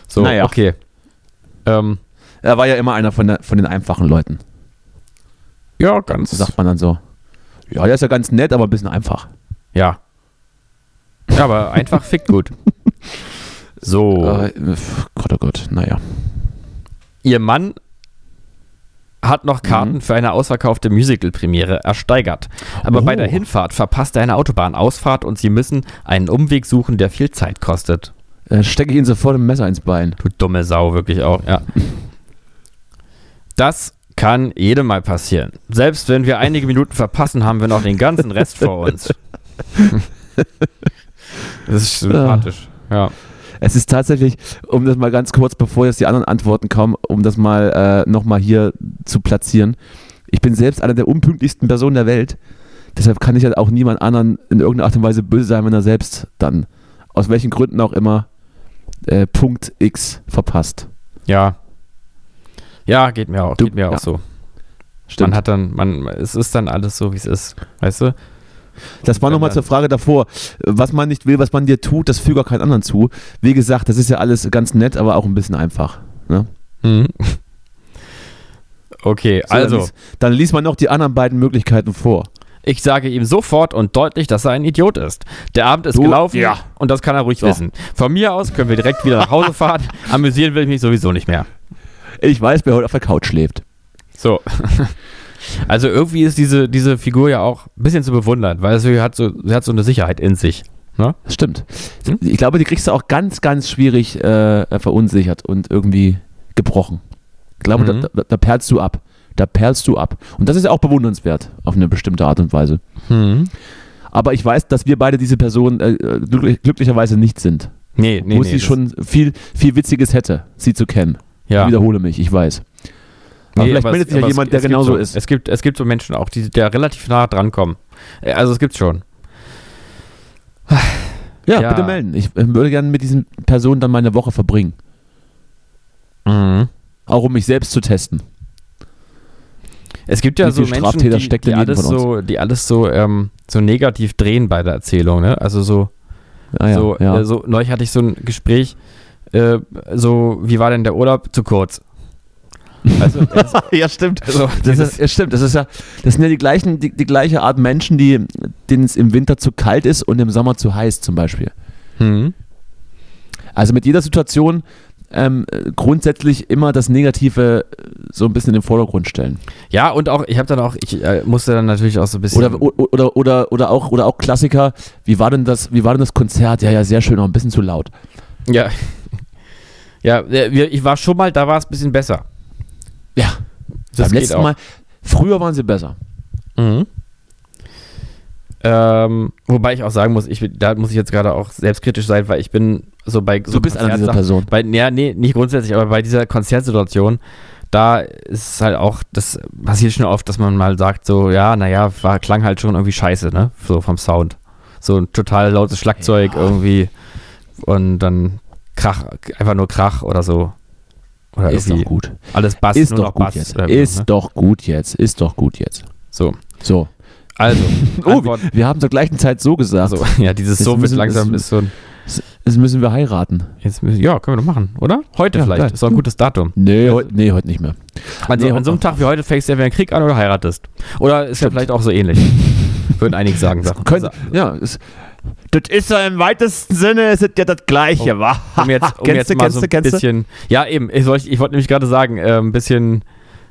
So, Naja. okay. Ähm, Er war ja immer einer von, der, von den einfachen Leuten. ja, ganz. Sagt man dann so. Ja, der ist ja ganz nett, aber ein bisschen einfach. Ja. Ja, aber einfach fickt gut. So. Äh, Gott, oh Gott, naja. Ihr Mann hat noch Karten Mhm. für eine ausverkaufte Musical-Premiere ersteigert. Aber Oh. bei der Hinfahrt verpasst er eine Autobahnausfahrt und sie müssen einen Umweg suchen, der viel Zeit kostet. Stecke ich ihn sofort ein Messer ins Bein. Du dumme Sau, wirklich auch, ja. Das kann jedem mal passieren. Selbst wenn wir einige Minuten verpassen, haben wir noch den ganzen Rest vor uns. Das ist sympathisch. Ja. Es ist tatsächlich, um das mal ganz kurz, bevor jetzt die anderen Antworten kommen, um das mal äh, nochmal hier zu platzieren. Ich bin selbst einer der unpünktlichsten Personen der Welt. Deshalb kann ich halt auch niemand anderen in irgendeiner Art und Weise böse sein, wenn er selbst dann, aus welchen Gründen auch immer, äh, Punkt X verpasst. Ja. Ja, geht mir auch, Du- geht mir auch ja. so. Stimmt. Man hat dann, man, es ist dann alles so, wie es ist. Weißt du? Das war nochmal zur Frage davor. Was man nicht will, was man dir tut, das füge auch keinen anderen zu. Wie gesagt, das ist ja alles ganz nett, aber auch ein bisschen einfach. Ne? Mhm. Okay, So, also, Dann liest, dann liest man noch die anderen beiden Möglichkeiten vor. Ich sage ihm sofort und deutlich, dass er ein Idiot ist. Der Abend ist Du- gelaufen ja. und das kann er ruhig So. wissen. Von mir aus können wir direkt wieder nach Hause fahren. Amüsieren will ich mich sowieso nicht mehr. Ich weiß, wer heute auf der Couch schläft. So. Also irgendwie ist diese, diese Figur ja auch ein bisschen zu bewundern, weil sie hat so, sie hat so eine Sicherheit in sich. Ne? Das stimmt. Hm? Ich glaube, die kriegst du auch ganz, ganz schwierig äh, verunsichert und irgendwie gebrochen. Ich glaube, Mhm. da, da, da perlst du ab. Da perlst du ab. Und das ist ja auch bewundernswert auf eine bestimmte Art und Weise. Hm. Aber ich weiß, dass wir beide diese Person äh, glücklich, glücklicherweise nicht sind. Nee, nee, wo nee. sie schon viel, viel Witziges hätte, sie zu kennen. ja. Ich wiederhole mich, ich weiß. Aber Nee, vielleicht aber meldet es- sich ja jemand, der gibt genauso so, ist. Es gibt, es gibt so Menschen auch, die der relativ nah dran kommen. Äh, Also es gibt's schon. Ja, Ja. bitte melden. Ich äh, würde gerne mit diesen Personen dann meine Woche verbringen. Mhm. Auch um mich selbst zu testen. Es gibt ja Wie so Menschen, Straftäter die, die alles so, die alles so, ähm, so negativ drehen bei der Erzählung. Ne? Also so, Ah, so, ja. äh, so neulich hatte ich so ein Gespräch. Äh, so, wie war denn der Urlaub? Zu kurz. Also, ja, stimmt. so, Das ist, ja, stimmt. Das ist ja, das sind ja die gleichen, die, die gleiche Art Menschen, die, denen es im Winter zu kalt ist und im Sommer zu heiß zum Beispiel. hm. Also mit jeder Situation ähm, äh, grundsätzlich immer das Negative äh, so ein bisschen in den Vordergrund stellen. Ja, und auch, ich habe dann auch, ich äh, musste dann natürlich auch so ein bisschen. Oder, oder, oder, oder, auch, oder auch Klassiker, wie war denn das, wie war denn das Konzert? Ja, ja, sehr schön, auch ein bisschen zu laut. Ja. Ja, äh, ich war schon mal, da war es ein bisschen besser. Ja, Das beim letzten auch. Mal. Früher waren sie besser. Mhm. Ähm, wobei ich auch sagen muss, ich, da muss ich jetzt gerade auch selbstkritisch sein, weil ich bin so bei so Du bist einer dieser Personen. Bei, ja, nee, nicht grundsätzlich, aber bei dieser Konzertsituation, da ist es halt auch, das passiert schon oft, dass man mal sagt, so, ja, naja, war, klang halt schon irgendwie scheiße, ne? So vom Sound. So ein total lautes Schlagzeug irgendwie und dann Krach, einfach nur Krach oder so. Oder Ist doch gut. alles Bass, Ist nur doch noch gut Bass. jetzt. Ist ne? doch gut jetzt. Ist doch gut jetzt. So, So. Also, Oh, Antwort, wir haben zur gleichen Zeit so gesagt. also, ja, dieses Das so wird langsam ist so ein Jetzt müssen wir heiraten. Jetzt müssen, ja, können wir doch machen, oder? Heute Ja, vielleicht. geil. Ist doch ein gutes Datum. Nee, heute nee, heute nicht mehr. An, so, Nee, an so einem Tag wie heute fängst du ja wieder einen Krieg an oder heiratest. Oder ist ja Stimmt. vielleicht auch so ähnlich. Würden einige sagen. Sachen. Können, ja, es, das ist ja im weitesten Sinne ist es ja das Gleiche, wa? um jetzt, um Kennst jetzt du, mal so ein kennst du? bisschen. Ja, eben. Ich, wollte- ich wollte nämlich gerade sagen, äh, ein bisschen.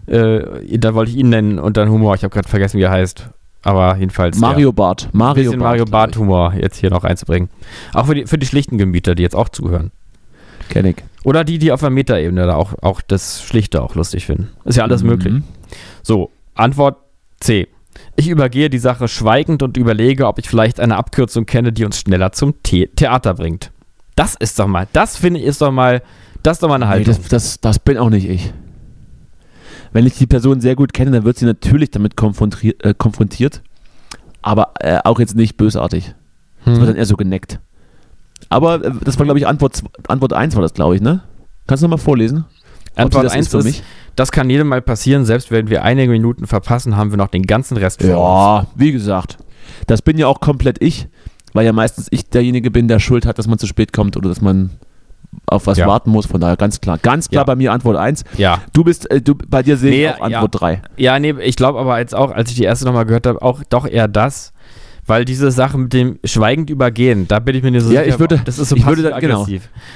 Äh, da wollte ich ihn nennen und dann Humor. Ich habe gerade vergessen, wie er heißt. Aber jedenfalls. Mario Bart. Ja, ein Mario bisschen Bart. Mario Bart Humor jetzt hier noch einzubringen. Auch für die, für die schlichten Gemüter, die jetzt auch zuhören. Kenn ich. Oder die, die auf der Metaebene da auch, auch das Schlichte auch lustig finden. Ist ja alles möglich. Mhm. So, Antwort C. Ich übergehe die Sache schweigend und überlege, ob ich vielleicht eine Abkürzung kenne, die uns schneller zum The Theater bringt. Das ist doch mal, das finde ich ist doch mal, das ist doch mal eine Nee, Haltung. das, das, das bin auch nicht ich. Wenn ich die Person sehr gut kenne, dann wird sie natürlich damit konfrontiert, äh, konfrontiert aber äh, auch jetzt nicht bösartig. Das wird dann hm. eher so geneckt. Aber äh, das war, glaube ich, Antwort, Antwort 1 war das, glaube ich, ne? Kannst du nochmal vorlesen? Antwort das 1 ist für ist, mich? das kann jedem mal passieren, selbst wenn wir einige Minuten verpassen, haben wir noch den ganzen Rest vor uns. Ja, wie gesagt. Das bin ja auch komplett ich, weil ja meistens ich derjenige bin, der Schuld hat, dass man zu spät kommt oder dass man auf was Ja. warten muss. Von daher ganz klar. Ganz klar Ja. bei mir Antwort 1. Ja, Du bist, äh, du, bei dir sehe ich Nee, auch Antwort 3. ja nee, ich glaube aber jetzt auch, als ich die erste nochmal gehört habe, auch doch eher das, weil diese Sache mit dem schweigend übergehen, da bin ich mir nicht so Ja, sicher, ich würde- das ist so ich würde dann- genau.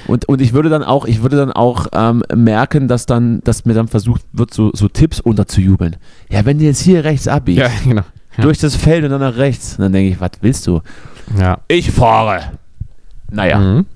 Und, und ich würde dann auch, ich würde dann auch ähm, merken, dass dann, dass mir dann versucht wird, so, so Tipps unterzujubeln. Ja, wenn du jetzt hier rechts abbiegst, Ja, genau. Ja. durch das Feld und dann nach rechts, dann denke ich, was willst du? Ja. Ich fahre. Naja. Mhm.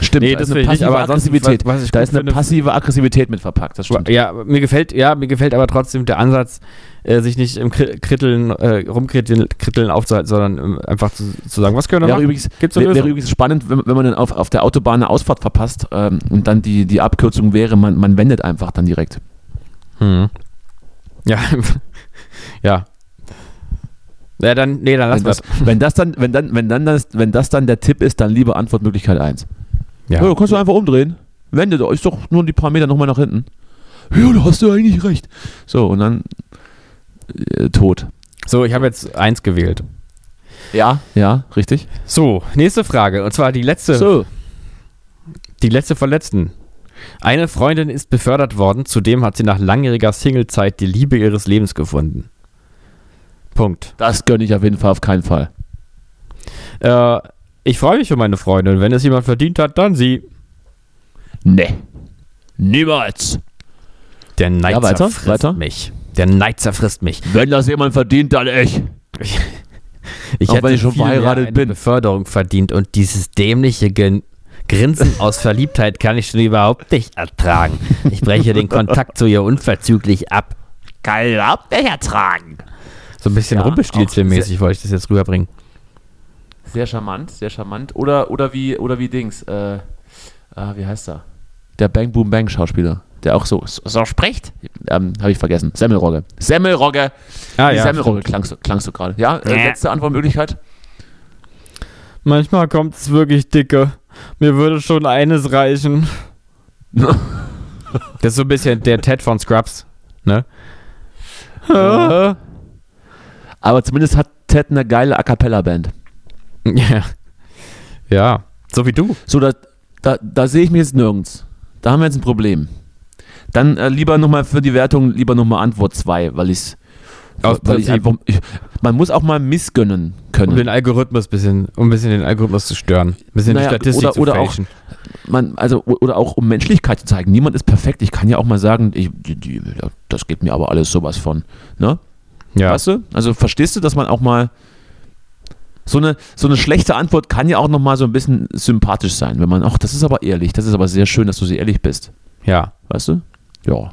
Stimmt, Nee, da das ist eine nicht, passive ansonsten, Aggressivität. was- was da ist eine passive Aggressivität mit verpackt, das stimmt. Ja, mir gefällt, ja, mir gefällt aber trotzdem der Ansatz, äh, sich nicht im Kri- Kritteln, äh, rumkritteln Kritteln aufzuhalten, sondern ähm, einfach zu, zu sagen, was können wir Wäre machen? übrigens, Gibt's wäre Lösung? übrigens spannend, wenn, wenn man dann auf, auf der Autobahn eine Ausfahrt verpasst ähm, und dann die, die Abkürzung wäre, man, man wendet einfach dann direkt. Hm. Ja, ja. Ja, dann, nee, dann lass Wenn das. das, wenn das dann, wenn dann, wenn dann das, wenn das dann der Tipp ist, dann lieber Antwortmöglichkeit 1. Ja. Ja. kannst du einfach umdrehen. Wende doch, ist doch nur die paar Meter nochmal nach hinten. Ja, da hast du eigentlich recht. So, und dann äh, tot. So, ich habe jetzt eins gewählt. Ja, ja, richtig. So, nächste Frage. Und zwar die letzte, So. die letzte von letzten. Eine Freundin ist befördert worden, zudem hat sie nach langjähriger Singlezeit die Liebe ihres Lebens gefunden. Punkt. Das gönne ich auf jeden Fall auf keinen Fall. Äh, ich freue mich für meine Freundin. Wenn es jemand verdient hat, dann sie. Nee. Niemals. Der Neid Ja, weiter, zerfrisst weiter. mich. Der Neid zerfrisst mich. Wenn das jemand verdient, dann ich. Ich hätte ich schon verheiratet eine bin. Beförderung verdient und dieses dämliche Gen Grinsen aus Verliebtheit kann ich schon überhaupt nicht ertragen. Ich breche den Kontakt zu ihr unverzüglich ab. Kann ich überhaupt nicht ertragen. So ein bisschen Ja, Rumpelstilzchen-mäßig wollte ich das jetzt rüberbringen. Sehr charmant, sehr charmant. Oder, oder wie, oder wie Dings, äh, ah, wie heißt er? Der Bang Boom Bang Schauspieler, der auch so, so, so spricht. Ähm, Habe ich vergessen. Semmelrogge. Semmelrogge. Ah, ja, Semmelrogge klangst, du- klangst du gerade. Ja, äh, letzte Antwortmöglichkeit. Manchmal kommt es wirklich dicke. Mir würde schon eines reichen. Das ist so ein bisschen der Ted von Scrubs, ne? Äh. Aber zumindest hat Ted eine geile A Cappella Band. Ja. Ja, so wie du. So, da, da, da sehe ich mich jetzt nirgends. Da haben wir jetzt ein Problem. Dann äh, lieber nochmal für die Wertung, lieber nochmal Antwort 2, weil ich's, Aus weil ich einfach, ich, man muss auch mal missgönnen können. Um den Algorithmus bisschen, um ein bisschen den Algorithmus zu stören. Ein bisschen Naja, die Statistik oder- zu oder auch- fälschen. man, also, oder auch um Menschlichkeit zu zeigen. Niemand ist perfekt. Ich kann ja auch mal sagen, ich, die, die, das geht mir aber alles sowas von. Ne? ja. Weißt du? Also verstehst du, dass man auch mal so eine, so eine schlechte Antwort kann ja auch noch mal so ein bisschen sympathisch sein, wenn man, ach, das ist aber ehrlich, das ist aber sehr schön, dass du so ehrlich bist. Ja. Weißt du? Ja.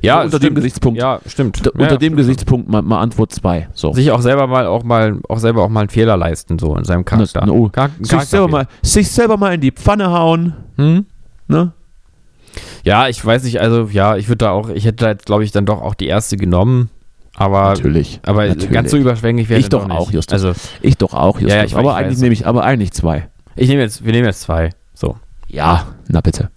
Ja, unter stimmt. dem Gesichtspunkt. Ja, stimmt. Unter, ja, dem stimmt. Gesichtspunkt mal, mal Antwort 2. So. Sich auch selber mal auch mal auch selber auch mal einen Fehler leisten so in seinem Charakter. no, Char- sich, selber mal, sich selber mal in die Pfanne hauen. Hm? Ne? Ja, ich weiß nicht, also ja, ich würde da auch, ich hätte da jetzt glaube ich dann doch auch die erste genommen, aber Natürlich. aber natürlich. ganz so überschwänglich wäre Ich doch nicht. auch, Justus. Also, Ich doch auch, Justus. Ja, ja, aber ich eigentlich nehme ich, aber eigentlich zwei. ich nehme jetzt, wir nehmen jetzt zwei. So. Ja, na bitte.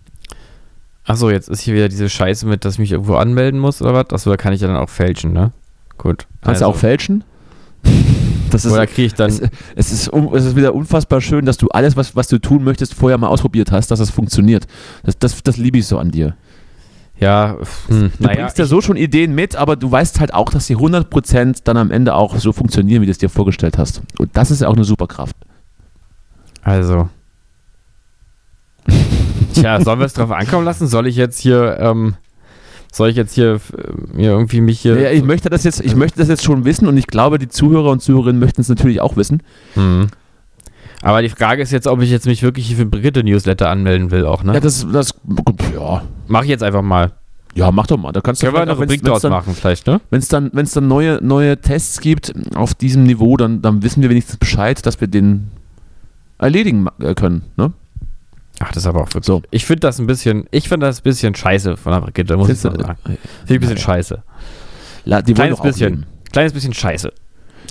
Achso, jetzt ist hier wieder diese Scheiße mit, dass ich mich irgendwo anmelden muss oder was? Achso, da kann ich ja dann auch fälschen, ne? Gut. Kannst du auch fälschen? Das ist, Oder kriege ich dann. es, es, ist, es ist wieder unfassbar schön, dass du alles, was, was du tun möchtest, vorher mal ausprobiert hast, dass es funktioniert. Das, das, das liebe ich so an dir. Ja, hm, Du naja, bringst ja so schon Ideen mit, aber du weißt halt auch, dass die 100% dann am Ende auch so funktionieren, wie du es dir vorgestellt hast. Und das ist ja auch eine Superkraft. Also. Tja, sollen wir es drauf ankommen lassen? Soll ich jetzt hier, ähm, soll ich jetzt hier äh, mir irgendwie mich hier. Ja, ich, möchte das jetzt, ich möchte das jetzt schon wissen und ich glaube, die Zuhörer und Zuhörerinnen möchten es natürlich auch wissen. Hm. Aber die Frage ist jetzt, ob ich jetzt mich wirklich hier für Brigitte Newsletter anmelden will auch, ne? Ja, das, das, ja, Mach ich jetzt einfach mal. ja, mach doch mal. Da kannst du Können wir wenn's- Rubrik draus machen, vielleicht, ne? Wenn es dann, wenn's dann neue, neue Tests gibt auf diesem Niveau, dann, dann wissen wir wenigstens Bescheid, dass wir den erledigen äh, können. Ne? Ach, das ist aber auch wirklich. So. Ich finde das ein bisschen, ich finde das ein bisschen scheiße von der Brigitte, muss ich Findest du- sagen. Finde ich ein bisschen scheiße. La, Kleines bisschen. leben. Kleines bisschen scheiße.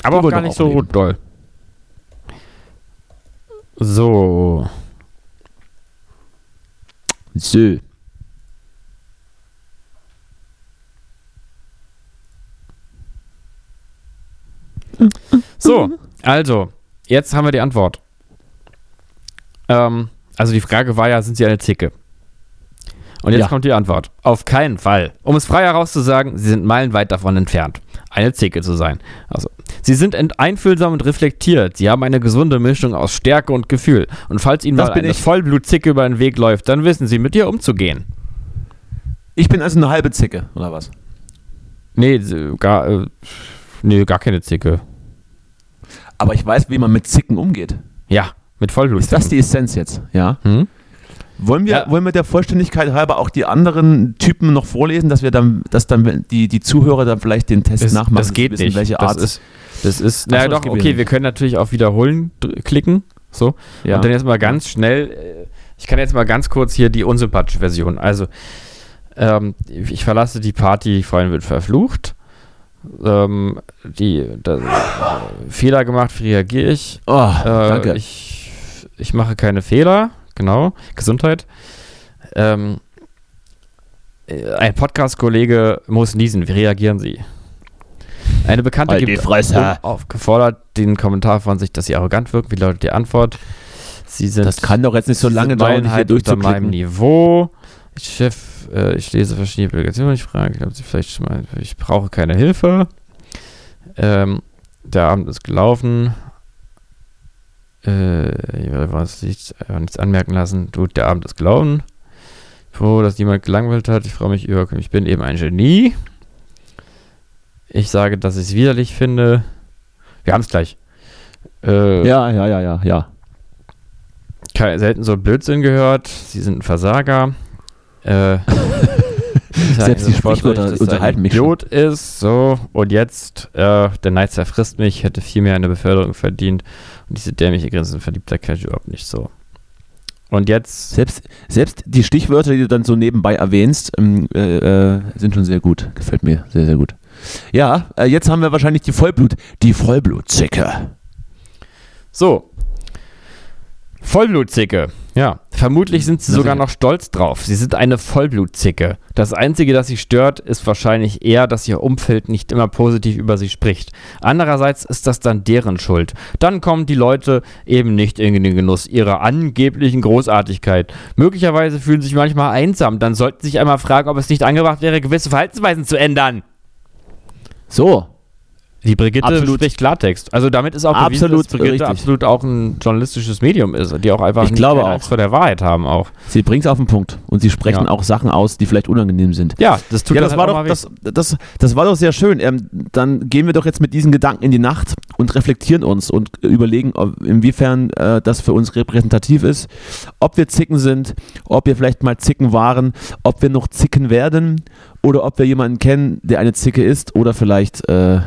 Aber Die auch gar nicht auch so leben. doll. So. So. So, also, jetzt haben wir die Antwort. Ähm, also die Frage war ja, sind Sie eine Zicke? Und jetzt Ja. kommt die Antwort. Auf keinen Fall. Um es frei herauszusagen, Sie sind meilenweit davon entfernt, eine Zicke zu sein. Also, Sie sind einfühlsam und reflektiert. Sie haben eine gesunde Mischung aus Stärke und Gefühl. Und falls Ihnen Das mal bin eine ich. Vollblutzicke über den Weg läuft, dann wissen Sie, mit ihr umzugehen. Ich bin also eine halbe Zicke, oder was? Nee, gar, äh, nee, gar keine Zicke. Aber ich weiß, wie man mit Zicken umgeht. Ja, mit Ist Vollblutzicken. das die Essenz jetzt? Ja. Hm? Wollen wir, Ja. wollen wir der Vollständigkeit halber auch die anderen Typen noch vorlesen, dass wir dann, dass dann die, die Zuhörer dann vielleicht den Test Das, nachmachen, das geht wissen, nicht. welche Art. Das ist, das ist naja doch, okay, nicht. wir können natürlich auf Wiederholen klicken. So. ja. Und dann jetzt mal ganz schnell, äh, ich kann jetzt mal ganz kurz hier die unsympathische Version. Also, ähm, ich verlasse die Party, Freundin wird verflucht. Ähm, die, da, Fehler gemacht, wie reagiere ich? oh, Äh, danke. Ich, ich mache keine Fehler, genau. Gesundheit. Ähm, äh, ein Podcast-Kollege muss niesen. Wie reagieren Sie? Eine Bekannte Halt gibt aufgefordert den Kommentar von sich, dass sie arrogant wirkt. Wie lautet die Antwort? Sie sind das kann doch jetzt nicht so lange dauern, hier meinem durchzuklicken. Niveau. Chef, äh, ich lese verschiedene Publikationen. Ich frage, ob Sie vielleicht schon mal, ich brauche keine Hilfe. Ähm, der Abend ist gelaufen. Äh, ich was nicht, einfach nichts anmerken lassen. Du, der Abend ist gelaufen. Froh, dass jemand gelangweilt hat. Ich freue mich über, ich bin eben ein Genie. Ich sage, dass ich es widerlich finde. Wir haben es gleich. Äh, Ja, ja, ja, ja, ja. Selten so Blödsinn gehört. Sie sind ein Versager. Äh, Selbst die Sprichwörter unterhalten mich schon. Idiot ist so und jetzt äh, der Neid zerfrisst mich. Hätte viel mehr eine Beförderung verdient und diese dämliche Grinsen verliebter Cash überhaupt nicht so. Und jetzt Selbst, selbst die Stichwörter, die du dann so nebenbei erwähnst, ähm, äh, äh, sind schon sehr gut. Gefällt mir sehr, sehr gut. Ja, äh, jetzt haben wir wahrscheinlich die Vollblut, die Vollblutzicke. so Vollblutzicke. Ja, vermutlich sind sie Na, sogar noch stolz drauf. Sie sind eine Vollblutzicke. Das Einzige, das sie stört, ist wahrscheinlich eher, dass ihr Umfeld nicht immer positiv über sie spricht. Andererseits ist das dann deren Schuld. Dann kommen die Leute eben nicht in den Genuss ihrer angeblichen Großartigkeit. Möglicherweise fühlen sie sich manchmal einsam. Dann sollten sie sich einmal fragen, ob es nicht angebracht wäre, gewisse Verhaltensweisen zu ändern. So, Die Brigitte Absolut. spricht Klartext. Also damit ist auch Absolut bewiesen, dass Brigitte richtig. absolut auch ein journalistisches Medium ist, die auch einfach Ich glaube auch. Vor der Wahrheit haben auch. sie bringt es auf den Punkt und sie sprechen Ja. auch Sachen aus, die vielleicht unangenehm sind. Ja, das tut ja, das halt war doch, das, das, das war doch sehr schön. Ähm, dann gehen wir doch jetzt mit diesen Gedanken in die Nacht und reflektieren uns und überlegen, ob, inwiefern äh, das für uns repräsentativ ist. Ob wir Zicken sind, ob wir vielleicht mal Zicken waren, ob wir noch Zicken werden oder ob wir jemanden kennen, der eine Zicke ist oder vielleicht äh,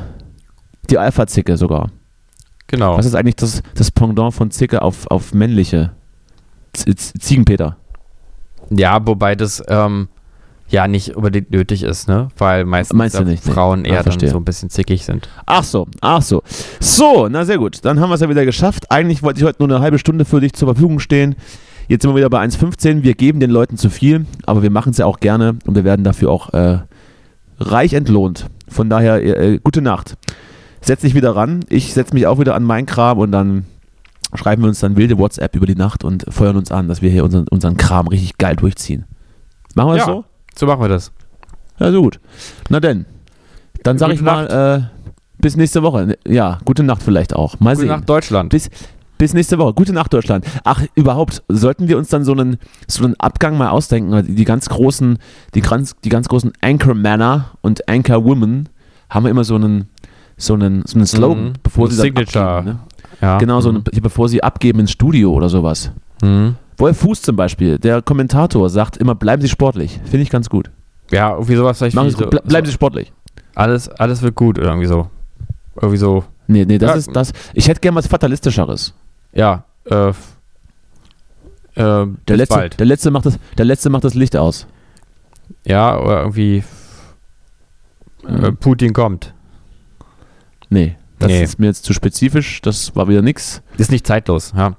die Alpha-Zicke sogar. Genau. Was ist eigentlich das, das Pendant von Zicke auf, auf männliche? Z Z Ziegenpeter. Ja, wobei das ähm, ja nicht unbedingt nötig ist, ne? Weil meistens ja nicht? Frauen Ah, eher dann verstehe. so ein bisschen zickig sind. Ach so, ach so. So, na sehr gut. Dann haben wir es ja wieder geschafft. Eigentlich wollte ich heute nur eine halbe Stunde für dich zur Verfügung stehen. Jetzt sind wir wieder bei 1,15. Wir geben den Leuten zu viel, aber wir machen es ja auch gerne und wir werden dafür auch äh, reich entlohnt. Von daher, äh, äh, gute Nacht. Setz dich wieder ran. Ich setze mich auch wieder an meinen Kram und dann schreiben wir uns dann wilde WhatsApp über die Nacht und feuern uns an, dass wir hier unseren, unseren Kram richtig geil durchziehen. Machen wir das Ja. so? So machen wir das. Ja, so gut. Na denn. Dann sage ich Gute mal, äh, bis nächste Woche. Ja, gute Nacht vielleicht auch. Mal Gute sehen. Nacht Deutschland. Bis, bis nächste Woche. Gute Nacht, Deutschland. Ach, überhaupt, sollten wir uns dann so einen, so einen Abgang mal ausdenken? Die ganz großen, die ganz, die ganz großen Anchor-Männer und Anchor-Women haben wir immer so einen, so einen, so einen Slogan, Mhm. bevor Ein sie dann Signature. abgeben. Ne? Ja. Genau, so Mhm. einen, bevor sie abgeben ins Studio oder sowas. Mhm. Wolf Fuß zum Beispiel, der Kommentator, sagt immer, bleiben Sie sportlich. Finde ich ganz gut. Ja, irgendwie sowas vielleicht. Machen Sie, so, ble bleiben Sie so, sportlich. alles, alles wird gut oder irgendwie so. Irgendwie so. Nee, nee, das Ja. ist das. Ich hätte gerne was Fatalistischeres. Ja, äh, äh, Der letzte, bald. der, letzte macht das, der letzte macht das Licht aus. Ja, oder irgendwie äh, Mhm. Putin kommt. Nee, das Nee. ist mir jetzt zu spezifisch. Das war wieder nix. Ist nicht zeitlos, ja.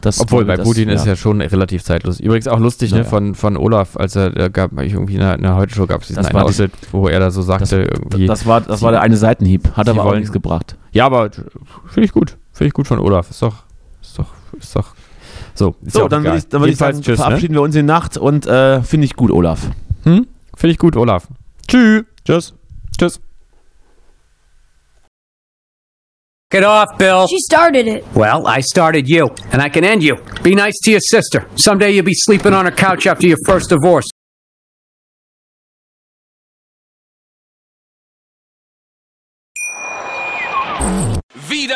Das Obwohl, bei das, Putin ist ja schon relativ zeitlos. Übrigens auch lustig, Ja, ne, ja. von, von Olaf, als er da gab, ich irgendwie in der, Heute-Show gab es diesen Das einen Ausschnitt, wo er da so sagte, irgendwie. Das war, das war der eine Seitenhieb. Hat Sie aber auch nichts gebracht. ja, aber finde ich gut. Finde ich gut von Olaf. Ist doch, ist doch, ist doch. So, ist ja So, auch dann würde ich, dann ich sagen, tschüss, ne? verabschieden wir uns in Nacht und äh, finde ich gut, Olaf. Hm? Finde ich gut, Olaf. Tschüss. Tschüss. Tschüss. Get off, Bill. She started it. Well, I started you, and I can end you. Be nice to your sister. Someday you'll be sleeping on her couch after your first divorce.